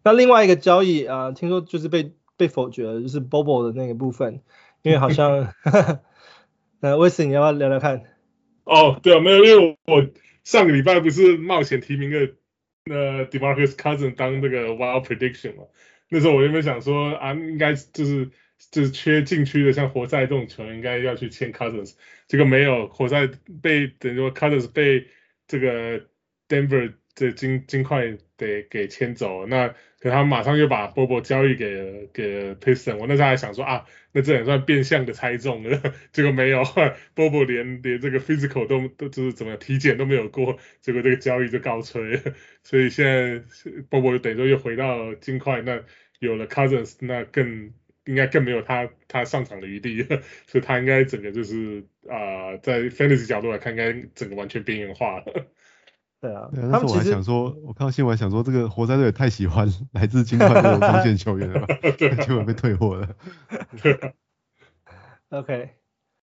那另外一个交易啊、呃，听说就是被被否决了，就是 Bobo 的那个部分，因为好像，呃，威斯你要不要聊聊看？哦，对啊，没有，因为我上个礼拜不是冒险提名个那 DeMarcus Cousins 当这个 Wild Prediction 嘛，那时候我原本想说啊，应该就是。就是缺禁区的，像活塞这种球员，应该要去签 Cousins，这个没有，活塞被等于说 Cousins 被这个 Denver 这金金块得给签走了，那可他马上又把 Bobo 交易给给了 Piston，我那时候还想说啊，那这也算变相的猜中了，结果没有，Bobo 连连这个 physical 都都就是怎么体检都没有过，结果这个交易就告吹，所以现在 Bobo 等于说又回到金块，那有了 Cousins，那更。应该更没有他他上场的余地，所以他应该整个就是啊、在 fantasy 角度来看，应该整个完全边缘化了。对啊，对啊，那时候我还想说，我看到新闻想说，这个活塞队也太喜欢来自金块这种锋线球员了吧？对，结果被退货了。OK，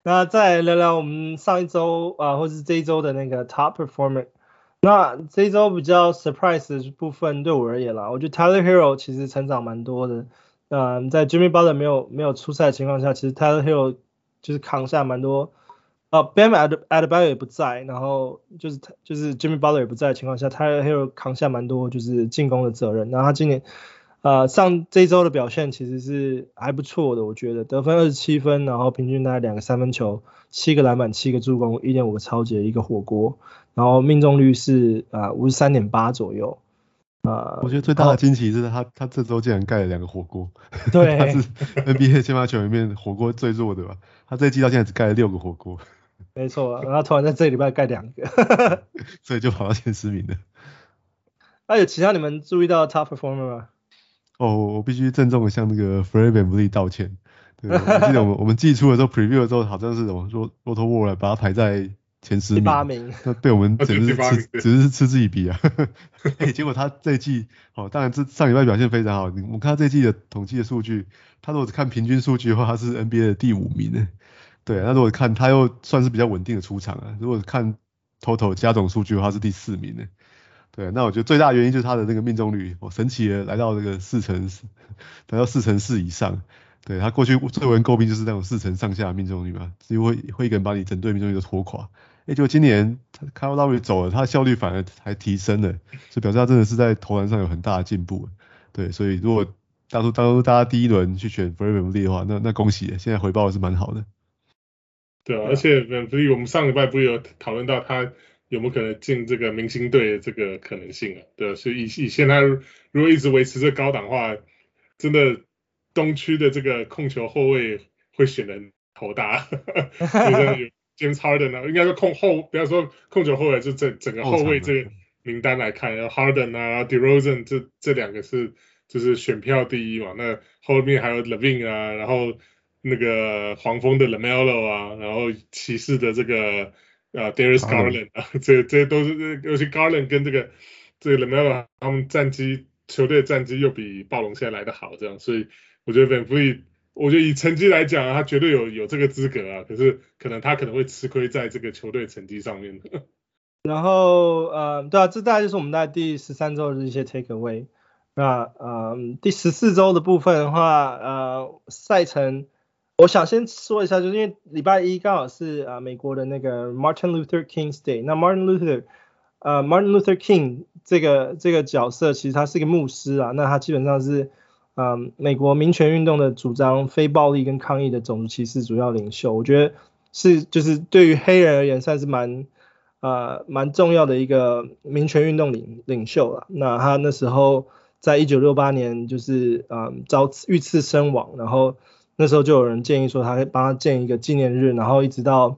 那再聊聊我们上一周啊，或是这一周的那个 top performer。那这一周比较 surprise 的部分，对我而言啦，我觉得 Tyler Herro 其实成长蛮多的。嗯，在 Jimmy Butler 没有没有出赛的情况下，其实 Tyler Herro 就是扛下蛮多，呃、啊、Bam Adebayo 也不在，然后就是他就是 Jimmy Butler 也不在的情况下，Tyler Herro 扛下蛮多就是进攻的责任。然后他今年呃上这一周的表现其实是还不错的，我觉得得分二十七分，然后平均大概两个三分球，七个篮板，七个助攻，一点五个超级，一个火锅，然后命中率是啊五十三点八左右。啊，我觉得最大的惊奇是他，他这周竟然盖了两个火锅。对，他是 NBA 先发球员里面火锅最弱的吧？他这一季到现在只盖了六个火锅。没错，然后突然在这礼拜盖两个，所以就跑到前十名了。那、啊、有其他你们注意到的 top performer 吗？哦，我必须郑重的向那个 Fred VanVleet 道歉。对，我记得我们我们寄出的时候 preview 的时候，好像是什么说 Roto World 把他排在。前十名，名那被我们简直是吃，只是吃自己鼻啊！哎、欸，结果他这一季，哦，当然这上礼拜表现非常好。我们看他这一季的统计的数据，他如果只看平均数据的话，他是 NBA 的第五名呢。对，那如果看他又算是比较稳定的出场啊。如果看 total 加总数据的话，是第四名呢。对，那我觉得最大原因就是他的那个命中率，哦，神奇的来到这个四成，来到四成四以上。对，他过去最为人诟病就是那种四成上下的命中率嘛，只会会一个人把你整队命中率都拖垮。哎，就今年 Kyle Lowry 走了，他的效率反而还提升了，所以表示他真的是在投篮上有很大的进步。对，所以如果当初当初大家第一轮去选 Bradley 的话，那那恭喜，现在回报是蛮好的。对啊，而且 VanVleet 我们上礼拜不是有讨论到他有没有可能进这个明星队的这个可能性啊？对啊，所以以以现在如果一直维持这高档的话，真的。东区的这个控球后卫会选人头大，哈哈哈 James Harden 啊，应该说控后，不要说控球后卫，就整整个后卫这个名单来看，然后 Harden 啊，DeRozan 这这两个是就是选票第一嘛，那后面还有 Levine 啊，然后那个黄蜂的 LaMelo 啊，然后骑士的这个呃 Darius Garland 啊，这这都是尤其 Garland 跟这个这个 LaMelo 他们战绩球队的战绩又比暴龙现在来得好，这样，所以。我觉得 Van Vliet 我觉得以成绩来讲，他绝对有有这个资格啊。可是可能他可能会吃亏在这个球队成绩上面。然后呃，对啊，这大概就是我们在第十三周的一些 take away。那呃，第十四周的部分的话，呃，赛程，我想先说一下，就是因为礼拜一刚好是啊、美国的那个 Martin Luther King's Day。那 Martin Luther，呃，Martin Luther King 这个这个角色其实他是一个牧师啊，那他基本上是。嗯，美国民权运动的主张非暴力跟抗议的种族歧视主要领袖，我觉得是就是对于黑人而言算是蛮呃蛮重要的一个民权运动领领袖了。那他那时候在一九六八年就是嗯遭遇刺身亡，然后那时候就有人建议说他可以帮他建一个纪念日，然后一直到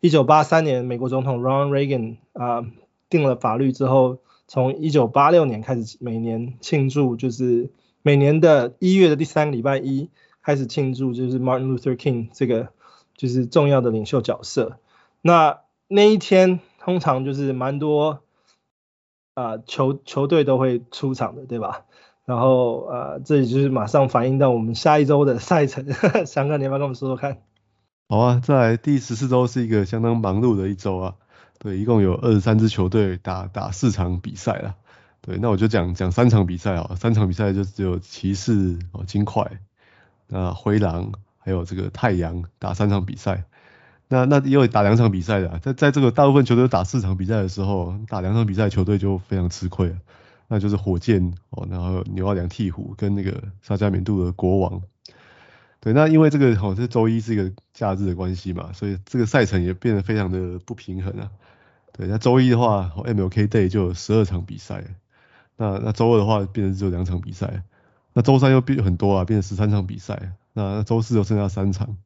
一九八三年美国总统 Ronald Reagan 啊定了法律之后，从一九八六年开始每年庆祝就是。每年的一月的第三个礼拜一开始庆祝，就是 Martin Luther King 这个就是重要的领袖角色。那那一天通常就是蛮多啊、球球队都会出场的，对吧？然后呃这里就是马上反映到我们下一周的赛程。翔哥，你要不要跟我们说说看？好啊，在第十四周是一个相当忙碌的一周啊。对，一共有二十三支球队打打四场比赛啦。对，那我就讲讲三场比赛啊，三场比赛就只有骑士哦、金块、那灰狼还有这个太阳打三场比赛。那那因为打两场比赛的，在在这个大部分球队打四场比赛的时候，打两场比赛球队就非常吃亏了。那就是火箭哦，然后纽奥良鵜鹕跟那个萨加缅度的国王。对，那因为这个好像是周一是一个假日的关系嘛，所以这个赛程也变得非常的不平衡啊。对，那周一的话，MLK Day 就有十二场比赛，那那周二的话变成只有两场比赛，那周三又变很多啊，变成十三场比赛，那周四又剩下三场，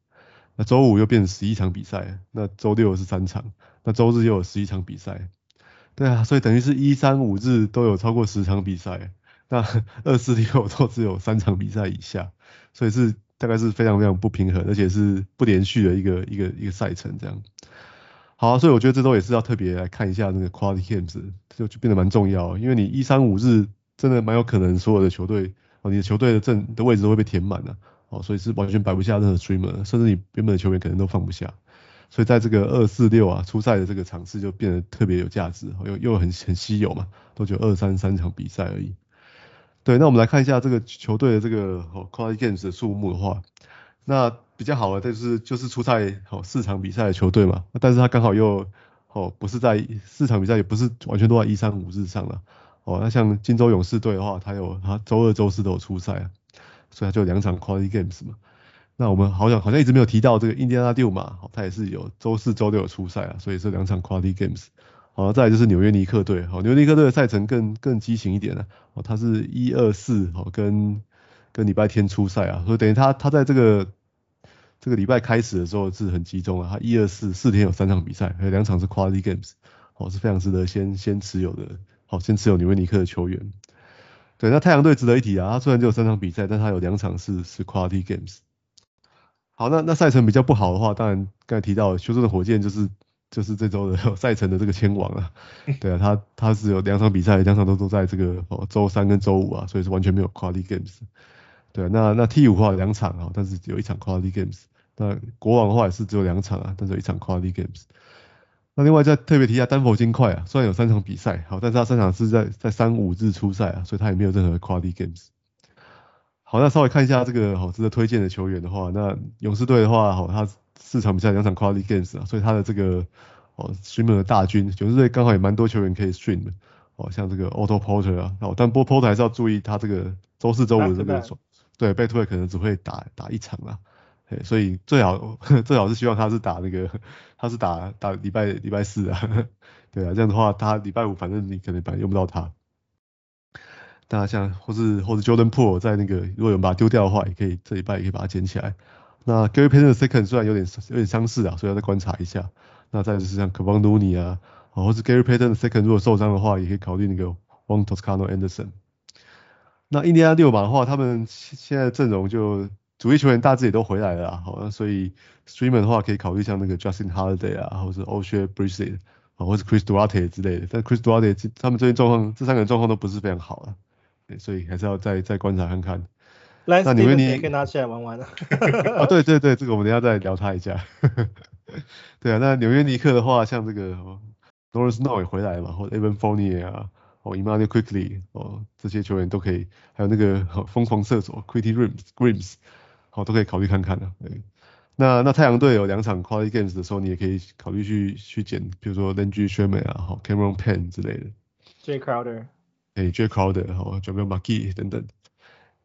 那周五又变成十一场比赛，那周六是三场，那周日又有十一场比赛。对啊，所以等于是一三五日都有超过十场比赛，那二四六都只有三场比赛以下，所以是大概是非常非常不平衡，而且是不连续的一个一个一个赛程这样。好啊，所以我觉得这周也是要特别来看一下那个 Quality Games，就就变得蛮重要，因为你一三五日真的蛮有可能所有的球队哦，你的球队的阵的位置都会被填满了，哦，所以是完全摆不下任何 Streamer，甚至你原本的球员可能都放不下。所以在这个二四六啊出赛的这个场次就变得特别有价值，又又很很稀有嘛，都只有二三三场比赛而已。对，那我们来看一下这个球队的这个哦 Quality Games 的数目的话，那比较好的就是就是出赛哦四场比赛的球队嘛，但是他刚好又哦不是在四场比赛，也不是完全都在一三五日上了哦。那像金州勇士队的话，他有他周二周四都有出赛啊，所以他就两场 Quality Games 嘛。那我们好像好像一直没有提到这个印第安纳六马，他也是有周四、周六有出赛啊，所以是两场 Quality Games。好，再来就是纽约尼克队，好，纽约尼克队的赛程更更激情一点了，哦，他是一二四，好，跟跟礼拜天出赛啊，所以等于他他在这个这个礼拜开始的时候是很集中啊，他一二四四天有三场比赛，还有两场是 Quality Games，好，是非常值得先先持有的，好，先持有纽约尼克的球员。对，那太阳队值得一提啊，他虽然只有三场比赛，但他有两场是是 Quality Games。好，那那赛程比较不好的话，当然刚才提到休斯顿火箭就是就是这周的 赛程的这个签王啊，对啊，他他是有两场比赛，两场都都在这个哦周三跟周五啊，所以是完全没有 quality games。对啊，那那 T 五的话两场啊，但是有一场 quality games。那国王的话也是只有两场啊，但是有一场 quality games。那另外再特别提一下丹佛金块啊，虽然有三场比赛，好，但是他三场是在在三五日出赛啊，所以他也没有任何 quality games。好，那稍微看一下这个好值得推荐的球员的话，那勇士队的话，好，他四场比赛两场 quality games 啊，所以他的这个哦 streamer 的大军，勇士队刚好也蛮多球员可以 stream 的，哦，像这个 Otto Porter 啊，哦，但不过 Porter 还是要注意他这个周四周五的这个对 to back 可能只会打打一场啦，所以最好 最好是希望他是打那个他是打打礼拜礼拜四啊，对啊，这样的话他礼拜五反正你可能本来用不到他。那像或是或是 Jordan Poole 在那个，如果有人把它丢掉的话，也可以这礼拜也可以把它捡起来。那 Gary Payton 的 Second 虽然有点有点相似啊，所以要再观察一下。那再就是像 Kevon Looney 啊，或是 Gary Payton 的 Second 如果受伤的话，也可以考虑那个 Juan Toscano Anderson。那印第安六马的话，他们现在的阵容就主力球员大致也都回来了啊，好，所以 Streamer 的话可以考虑像那个 Justin Holiday 啊，或是 Oshae Brissett 啊，或是 Chris Duarte 之类的。但 Chris Duarte 他们最近状况，这三个人状况都不是非常好啊。所以还是要再再观察看看。那纽约尼克可以拿起来玩玩啊。啊，对对对，这个我们等下再聊他一下。对啊，那纽约尼克的话，像这个 Norris Snow 也回来了嘛，或者 Evan Fournier 啊，哦 Immanuel Quickley 哦，这些球员都可以，还有那个疯狂射手 Quentin Grimes，好，都可以考虑看看的。对，那那太阳队有两场 Quality Games 的时候，你也可以考虑去去捡，比如说 Landry Shamet 啊，好 Cameron Payne 之类的。Jae Crowder。诶，Jae Crowder 好，JaVale McGee 等等，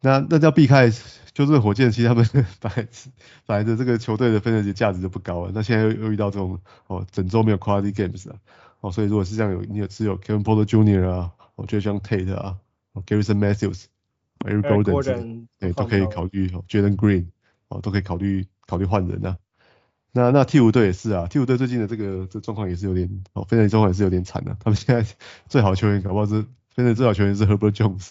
那那要避开，就是火箭，其实他们 本来本来的这个球队的分数价值就不高了，那现在又又遇到这种哦，整周没有 Quality Games 啊，哦，所以如果是这样有你有只有 Kevin Porter Jr. 啊，哦，Jae'Sean Tate 啊，哦，Garrison Matthews，Eric Gordon，对，都可以考虑哦，Jalen Green，哦，都可以考虑考虑换人啊。那那替补队也是啊，替补队最近的这个这状况也是有点哦，分数状况也是有点惨的，他们现在 最好的球员搞不好是。现在最好球员是 Herbert Jones，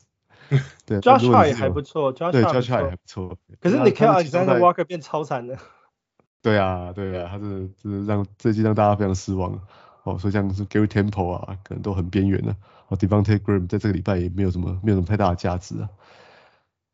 对，Josh Hart 也还不错，Josh 对，Josh Hart 也还不错。可是你看 Alexander Walker 变超惨了。对啊，对啊，他是就是让这季让大家非常失望哦，所以像是 Garrett Temple 啊，可能都很边缘了。哦，Devonte Graham 在这个礼拜也没有什么没有什么太大的价值啊。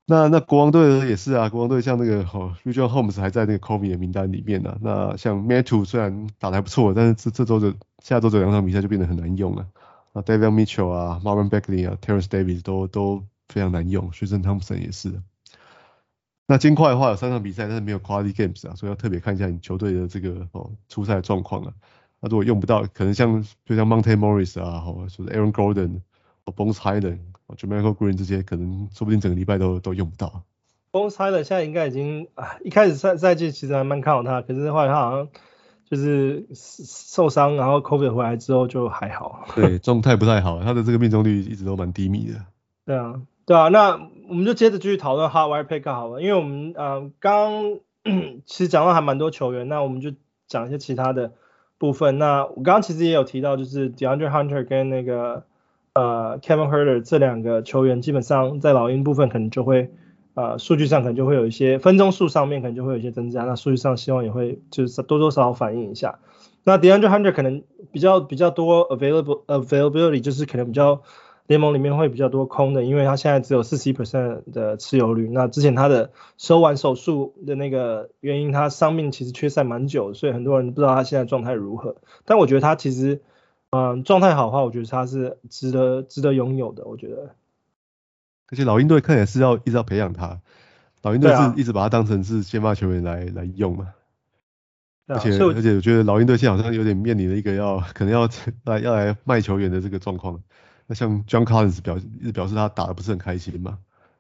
那那国王队也是啊，国王队像那个哦，Richaun Holmes 还在那个 Kobe 的名单里面呢、啊。那像 Metu 虽然打得还不错，但是这这周的下周这两场比赛就变得很难用了。啊啊，David Mitchell 啊，Marvin Bagley 啊，Terrence Davis 都都非常难用，Tristan Thompson 也是。那金块的话有三场比赛，但是没有 Quality Games 啊，所以要特别看一下你球队的这个哦出赛状况了。那如果用不到，可能像就像 Monte Morris 啊，或者说 Aaron Gordon 哦、Bones Hyland。JaMychal Green 这些可能说不定整个礼拜都都用不到。Bones Hyland 现在应该已经啊，一开始赛赛季其实还蛮看好他，可是后来他好像就是受伤，然后 COVID 回来之后就还好。对，状态不太好，他的这个命中率一直都蛮低迷的。对啊，对啊，那我们就接着继续讨论 Hard Wire Pick 好了，因为我们呃刚 其实讲到还蛮多球员，那我们就讲一些其他的部分。那我刚刚其实也有提到，就是 DeAndre Hunter 跟那个。呃，Kevin Huerter 这两个球员基本上在老鹰部分可能就会，呃，数据上可能就会有一些分钟数上面可能就会有一些增加，那数据上希望也会就是多多少少反映一下。那 DeAndre Hunter 可能比较比较多 available availability 就是可能比较联盟里面会比较多空的，因为他现在只有四十一 percent 的持有率。那之前他的收完手术的那个原因，他伤病其实缺赛蛮久，所以很多人不知道他现在状态如何。但我觉得他其实。嗯，状态好的话，我觉得他是值得值得拥有的。我觉得，而且老鹰队看起来是要一直要培养他，老鹰队是一直把他当成是先发球员来来用嘛。而且而且我觉得老鹰队现在好像有点面临了一个要可能要来要来卖球员的这个状况。那像 John Collins 表一直表示他打的不是很开心嘛。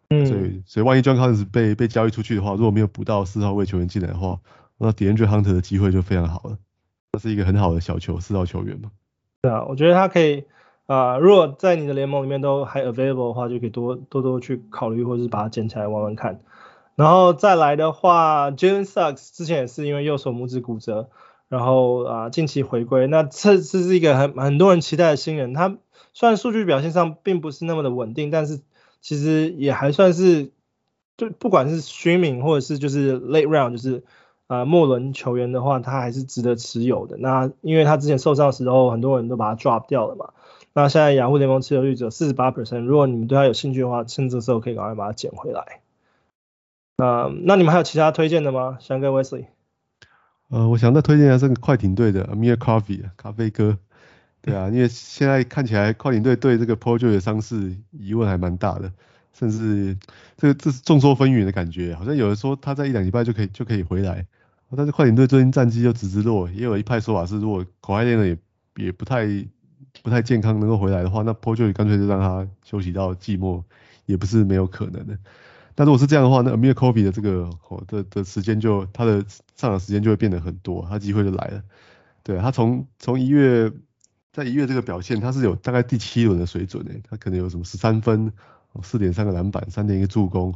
嗯。所以所以万一 John Collins 被被交易出去的话，如果没有补到四号位球员进来的话，那 DeAndre Hunter 的机会就非常好了。他是一个很好的小球四号球员嘛。对啊，我觉得他可以啊、如果在你的联盟里面都还 available 的话，就可以多多多去考虑，或者是把它捡起来玩玩看。然后再来的话，Jalen Sucks，之前也是因为右手拇指骨折，然后啊、近期回归，那这这是一个很很多人期待的新人。他虽然数据表现上并不是那么的稳定，但是其实也还算是就不管是 streaming 或者是就是 late round 就是。啊，末轮球员的话，他还是值得持有的。那因为他之前受伤的时候，很多人都把他 drop 掉了嘛。那现在雅虎联盟持有率只有四十八 percent。如果你们对他有兴趣的话，趁这时候可以赶快把它捡回来。啊，那你们还有其他推荐的吗？翔哥 Wesley？呃，我想再推荐一下这个快艇队的 Amir Coffey 咖啡哥。对啊，因为现在看起来快艇队对这个 p o r j o 的伤势疑问还蛮大的。甚至这个这是众说纷纭的感觉，好像有人说他在一两礼拜就可以就可以回来，但是快艇队最近战绩就直直落，也有一派说法是如果口爱练的也也不太不太健康能够回来的话，那 Paul George 干脆就让他休息到季末也不是没有可能的。但如果是这样的话，那 Amir Kobe 的这个哦的的时间就他的上场时间就会变得很多，他机会就来了。对，他从从一月在一月这个表现，他是有大概第七轮的水准诶，他可能有什么十三分。四点三个篮板，三点一个助攻，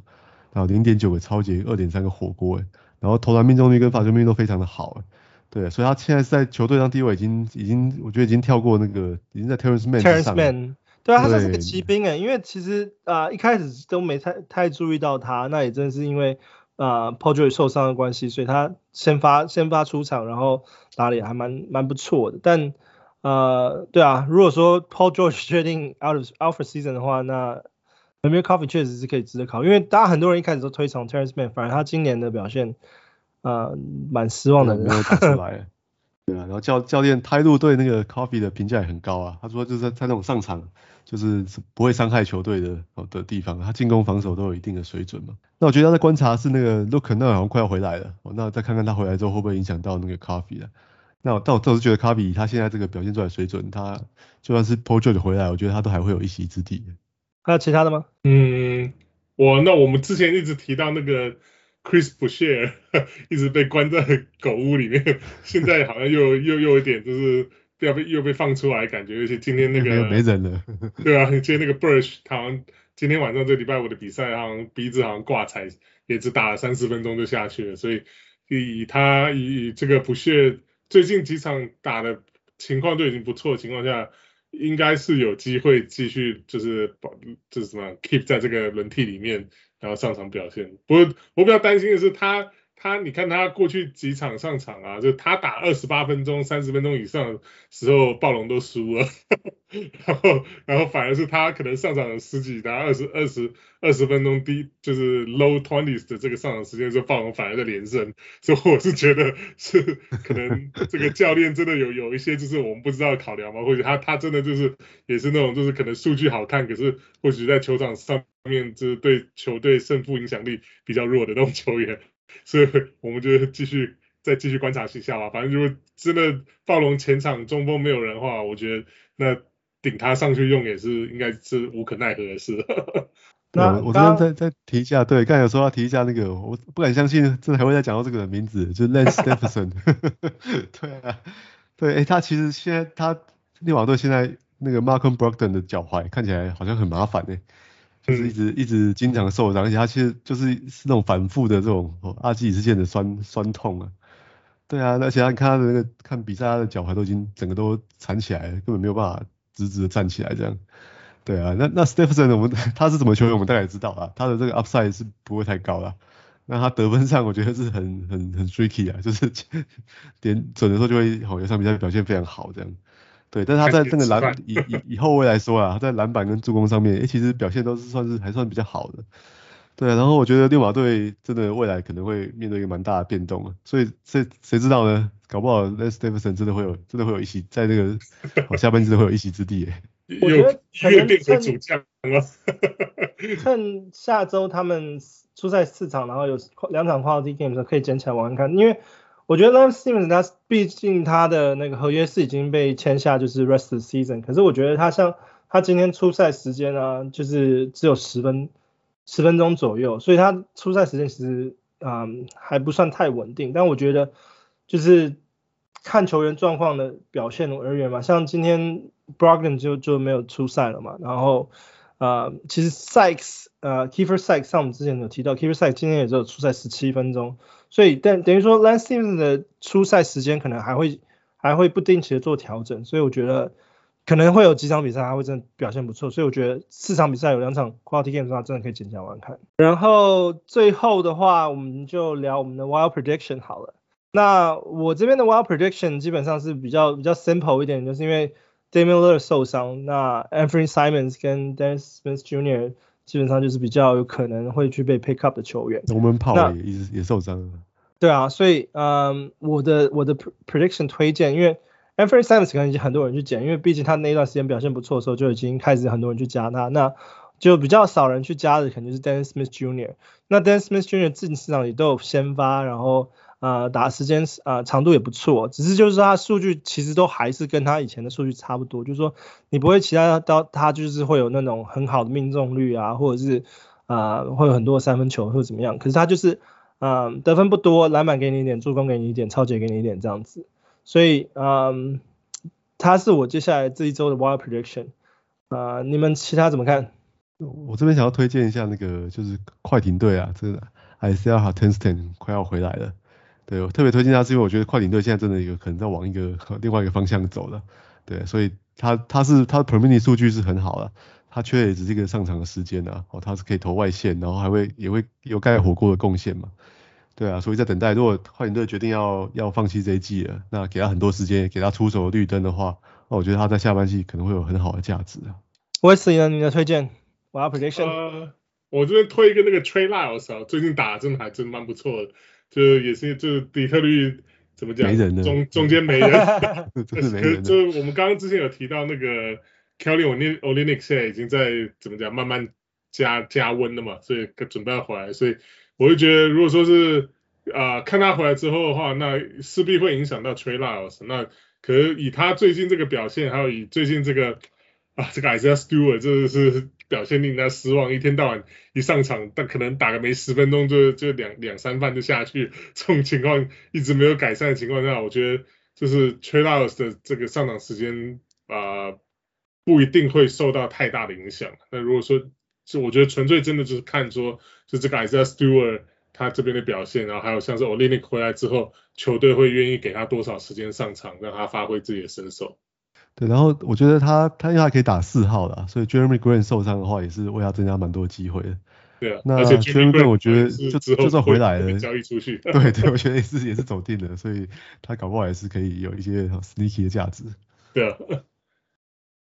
然后零点九个抄截，二点三个火锅，然后投篮命中率跟罚球命中率都非常的好，对，所以他现在在球队上地位已经已经，我觉得已经跳过那个，已经在 Terance Mann 上。Terance Mann，对啊，他算是个骑兵诶，因为其实啊、呃、一开始都没太太注意到他，那也真是因为啊、呃、Paul George 受伤的关系，所以他先发先发出场，然后打的也还蛮蛮不错的，但呃对啊，如果说 Paul George 确定 out of out for season 的话，那 Amir Coffey 确实是可以值得考，因为大家很多人一开始都推崇 Terence Mann，反而他今年的表现，呃，蛮失望的，没有打出来。对啊，然后教教练态度对那个 Coffee 的评价也很高啊，他说就是在那种上场就是不会伤害球队的的地方，他进攻防守都有一定的水准嘛。那我觉得他在观察是那个 Luke Kennard 好像快要回来了，那再看看他回来之后会不会影响到那个 Coffee 了。那我但我倒是觉得 Coffee 他现在这个表现出来的水准，他就算是 George 回来，我觉得他都还会有一席之地。还有其他的吗？嗯，我那我们之前一直提到那个 Chris Boucher 一直被关在狗屋里面，现在好像又 又又有一点就是要被又被放出来感觉，而且今天那个没，人了，对啊，今天那个 Burch 好像今天晚上这礼拜五的比赛好像鼻子好像挂彩，也只打了三四分钟就下去了，所以以他以这个 Boucher 最近几场打的情况都已经不错的情况下。应该是有机会继续就是保就是什么 keep 在这个轮替里面，然后上场表现。不过我比较担心的是他他你看他过去几场上场啊，就他打二十八分钟、三十分钟以上的时候，暴龙都输了，然后然后反而是他可能上场十几打二十二十二十分钟低就是 low twenties 的这个上场时间就，暴龙反而在连胜，所以我是觉得是可能这个教练真的有有一些就是我们不知道的考量嘛，或者他他真的就是也是那种就是可能数据好看，可是或许在球场上面就是对球队胜负影响力比较弱的那种球员。所以我们就继续再继续观察一下吧。反正如果真的暴龙前场中锋没有人的话，我觉得那顶他上去用也是应该是无可奈何的事。那我这边再再提一下，对，刚才有说要提一下那个，我不敢相信，真的还会再讲到这个名字，就是 Lance Stephenson。对啊，对，哎，他其实现在他利瓦队现在那个 Malcolm Brogdon 的脚踝看起来好像很麻烦哎。就是一直一直经常受伤，而且他其实就是是那种反复的这种阿基里斯腱的酸酸痛啊。对啊，而且他看他的那个看比赛，他的脚踝都已经整个都缠起来了，根本没有办法直直的站起来这样。对啊，那那 Stephenson 我们 他是怎么球员，我们大概也知道啊。他的这个 upside 是不会太高的。那他得分上我觉得是很很很 tricky 啊，就是 点准的时候就会好像上比赛表现非常好这样。对，但是他在这个篮以以以后卫来说啊，他在篮板跟助攻上面，诶，其实表现都是算是还算比较好的。对啊，然后我觉得六马队真的未来可能会面对一个蛮大的变动啊，所以谁谁知道呢？搞不好 Lance Stephenson 真的会有真的会有一席在那个 下半季会有一席之地诶。我觉得可能趁主将趁下周他们出赛四场，然后有两场 quality game 的时候可以捡起来玩玩看，因为。我觉得 Lance Stephenson 他毕竟他的那个合约是已经被签下，就是 rest season。可是我觉得他像他今天出赛时间呢，就是只有十分十分钟左右，所以他出赛时间其实啊、嗯、还不算太稳定。但我觉得就是看球员状况的表现而言嘛，像今天 Brogdon 就就没有出赛了嘛，然后、呃、其实 Sykes 呃 Keifer Sykes 像我们之前有提到 Keifer Sykes 今天也只有出赛十七分钟。所以但等于说，Lance Stevens 的出赛时间可能还会还会不定期的做调整，所以我觉得可能会有几场比赛他会真的表现不错，所以我觉得四场比赛有两场 Quality Games 的话，真的可以捡起来玩看。然后最后的话，我们就聊我们的 Wild Prediction 好了。那我这边的 Wild Prediction 基本上是比较比较 simple 一点，就是因为 Damian Lillard 受伤，那 Anthony Simons 跟 Dennis Smith Jr. 基本上就是比较有可能会去被 pick up 的球员。我们跑也也也受伤了。对啊，所以嗯，我的我的 prediction 推荐，因为 Anthony Simons 可能已经很多人去捡，因为毕竟他那一段时间表现不错的时候就已经开始很多人去加他，那就比较少人去加的，肯定是 Dennis Smith Jr. 那 Dennis Smith Jr. 自己市场里都有先发，然后。呃，打时间呃长度也不错，只是就是他数据其实都还是跟他以前的数据差不多，就是说你不会期待到他就是会有那种很好的命中率啊，或者是啊、会有很多三分球或者怎么样，可是他就是嗯、呃、得分不多，篮板给你一点，助攻给你一点，抄截给你一点这样子，所以嗯他是我接下来这一周的 Wild Prediction 啊、呃，你们其他怎么看？我这边想要推荐一下那个就是快艇队啊，这个 Isaiah Hartenstein 快要回来了。对，我特别推荐他，是因为我觉得快艇队现在真的有可能在往一个另外一个方向走了。对，所以他他是他的 per minute 数据是很好的，他缺的也只是一个上场的时间啊。哦，他是可以投外线，然后还会也会有盖火锅的贡献嘛。对啊，所以在等待，如果快艇队决定要要放弃这一季了，那给他很多时间，给他出手的绿灯的话，那我觉得他在下半季可能会有很好的价值啊。Wesley 呢？你的推荐？我要 prediction。呃，我这边推一个那个 Trey Lyles 啊，最近打的真的还真蛮不错的。就也是，就底特律怎么讲？没人中中间没人，真是没人。就我们刚刚之前有提到那个 Kelly Olynyk 现在已经在怎么讲，慢慢加加温了嘛，所以准备要回来。所以我就觉得，如果说是啊、呃，看他回来之后的话，那势必会影响到 Trey Lyles。那可是以他最近这个表现，还有以最近这个啊，这个 Isaiah Stewart 真的是。表现令他失望，一天到晚一上场，但可能打个没十分钟就就两两三犯就下去，这种情况一直没有改善的情况下，我觉得就是 Trey Lyles 的这个上场时间啊、不一定会受到太大的影响。那如果说就我觉得纯粹真的就是看说，就这个 Isaiah Stewart 他这边的表现，然后还有像是 Olynyk 回来之后，球队会愿意给他多少时间上场，让他发挥自己的身手。对，然后我觉得他他因为他可以打四号了，所以 Jeremy Grant 受伤的话也是为他增加蛮多机会的。对啊，那 Jeremy Green 我觉得就就算回来了，交易出去。对对，我觉得也是也是走定了，所以他搞不好也是可以有一些 sneaky 的价值。对啊，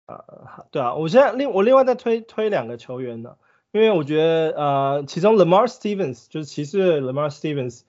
呃，对啊，我现在另我另外再推推两个球员呢，因为我觉得呃，其中 Lamar Stevens 就是骑士 Lamar Stevens，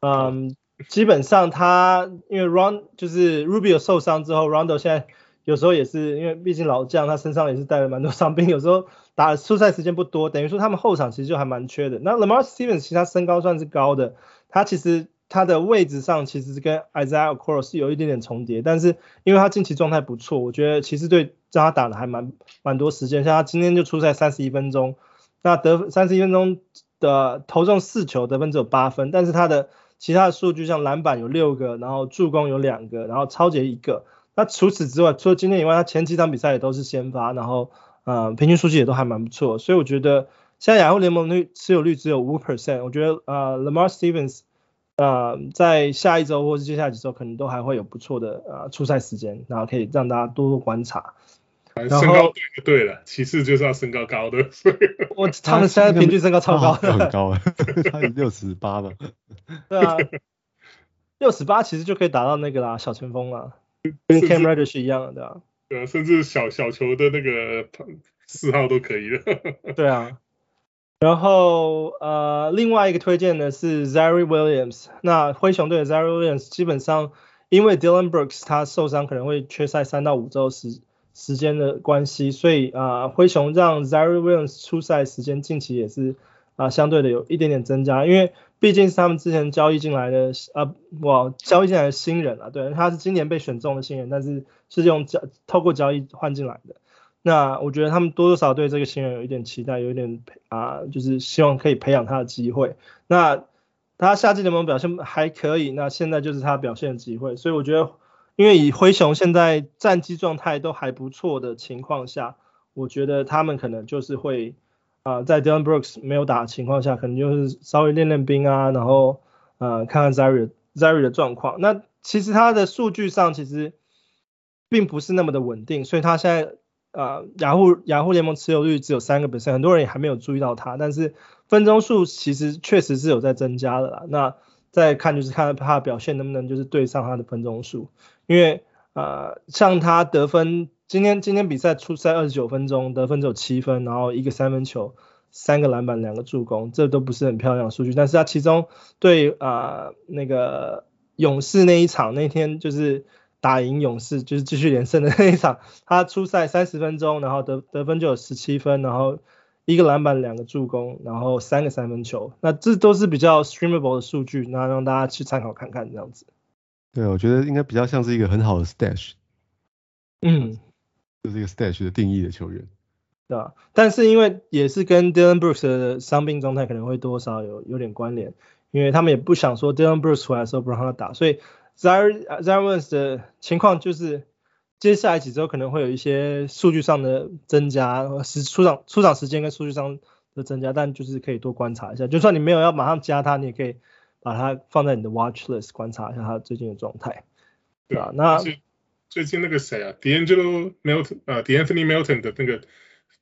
嗯，基本上他因为 Ron 就是 Rubio 受伤之后，Rondo 现在。有时候也是因为毕竟老将，他身上也是带了蛮多伤兵，有时候打出赛时间不多，等于说他们后场其实就还蛮缺的。那 Lamar Stevens 其实他身高算是高的，他其实他的位置上其实是跟 Isaiah Okoro 是有一点点重叠，但是因为他近期状态不错，我觉得其实队让他打的还蛮蛮多时间，像他今天就出赛三十一分钟，那得三十一分钟的投中四球，得分只有八分，但是他的其他的数据像篮板有六个，然后助攻有两个，然后抄截一个。那除此之外，除了今天以外，他前几场比赛也都是先发，然后呃平均数据也都还蛮不错，所以我觉得现在雅虎联盟率持有率只有五 percent，我觉得呃 Lamar Stevens 呃在下一周或是接下来几周可能都还会有不错的呃出赛时间，然后可以让大家多多观察。身高对就对了，骑士就是要身高高的。我他们现在平均身高超高的，很高啊，他有六十八吧？对啊，六十八其实就可以达到那个啦，小前锋了。跟 Cam Reddish 是一样的，对啊，甚至小小球的那个四号都可以的。对啊，然后呃，另外一个推荐的是 Ziaire Williams。那灰熊队的 Ziaire Williams 基本上因为 Dillon Brooks 他受伤可能会缺赛三到五周时时间的关系，所以啊、呃，灰熊让 Ziaire Williams 出赛时间近期也是啊、呃、相对的有一点点增加，因为。毕竟是他们之前交易进来的，啊，哇，交易进来的新人啊，对，他是今年被选中的新人，但是是用交透过交易换进来的。那我觉得他们多多少少对这个新人有一点期待，有一点啊，就是希望可以培养他的机会。那他夏季联盟表现还可以，那现在就是他表现的机会。所以我觉得，因为以灰熊现在战绩状态都还不错的情况下，我觉得他们可能就是会。啊、在 Dillon Brooks 没有打的情况下，可能就是稍微练练兵啊，然后呃看看 Ziaire Ziaire 的状况。那其实他的数据上其实并不是那么的稳定，所以他现在呃雅虎雅虎联盟持有率只有三个 percent，很多人也还没有注意到他。但是分钟数其实确实是有在增加的啦。那再看就是看他表现能不能就是对上他的分钟数，因为呃像他得分。今天今天比赛出赛二十九分钟，得分只有七分，然后一个三分球，三个篮板，两个助攻，这都不是很漂亮的数据。但是他其中对啊、呃、那个勇士那一场，那天就是打赢勇士，就是继续连胜的那一场，他出赛三十分钟，然后得得分就有十七分，然后一个篮板，两个助攻，然后三个三分球。那这都是比较 streamable 的数据，那让大家去参考看看这样子。对，我觉得应该比较像是一个很好的 stash。嗯。这是一个 stash 的定义的球员，对吧？但是因为也是跟 Dillon Brooks 的伤病状态可能会多少有有点关联，因为他们也不想说 Dillon Brooks 出来的时候不让他打，所以 Ziaire Williams 的情况就是接下来几周可能会有一些数据上的增加，时出场出场时间跟数据上的增加，但就是可以多观察一下，就算你没有要马上加他，你也可以把他放在你的 watch list 观察一下他最近的状态，对吧？那。最近那个谁啊，D'Angelo Melton 啊，D'Anthony Melton 的那个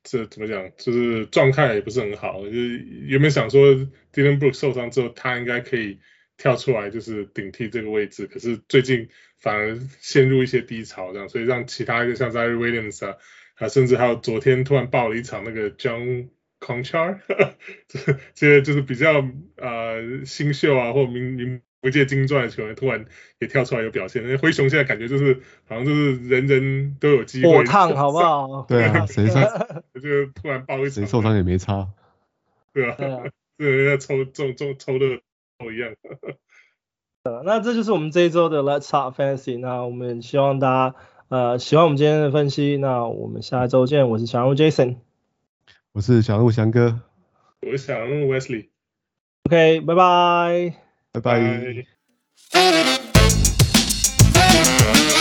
这怎么讲，就是状态也不是很好。就是有没有想说，Dillon Brooks 受伤之后，他应该可以跳出来，就是顶替这个位置。可是最近反而陷入一些低潮，这样，所以让其他一个像 Zaire Williams 啊，啊，甚至还有昨天突然爆了一场那个 John Conchar，这这些就是比较呃新秀啊，或名名。不借金钻的球员突然也跳出来有表现，因为灰熊现在感觉就是好像就是人人都有机会。火烫好不好？对啊，谁受 就突然爆一场，谁受伤也没差。对啊，这人家抽中中抽的都一样。呃，那这就是我们这一周的 Let's Talk Fantasy。那我们希望大家呃喜欢我们今天的分析。那我们下一周见。我是小人物 Jason，我是小鹿翔哥，我是小鹿 Wesley。OK，拜拜。拜拜。拜拜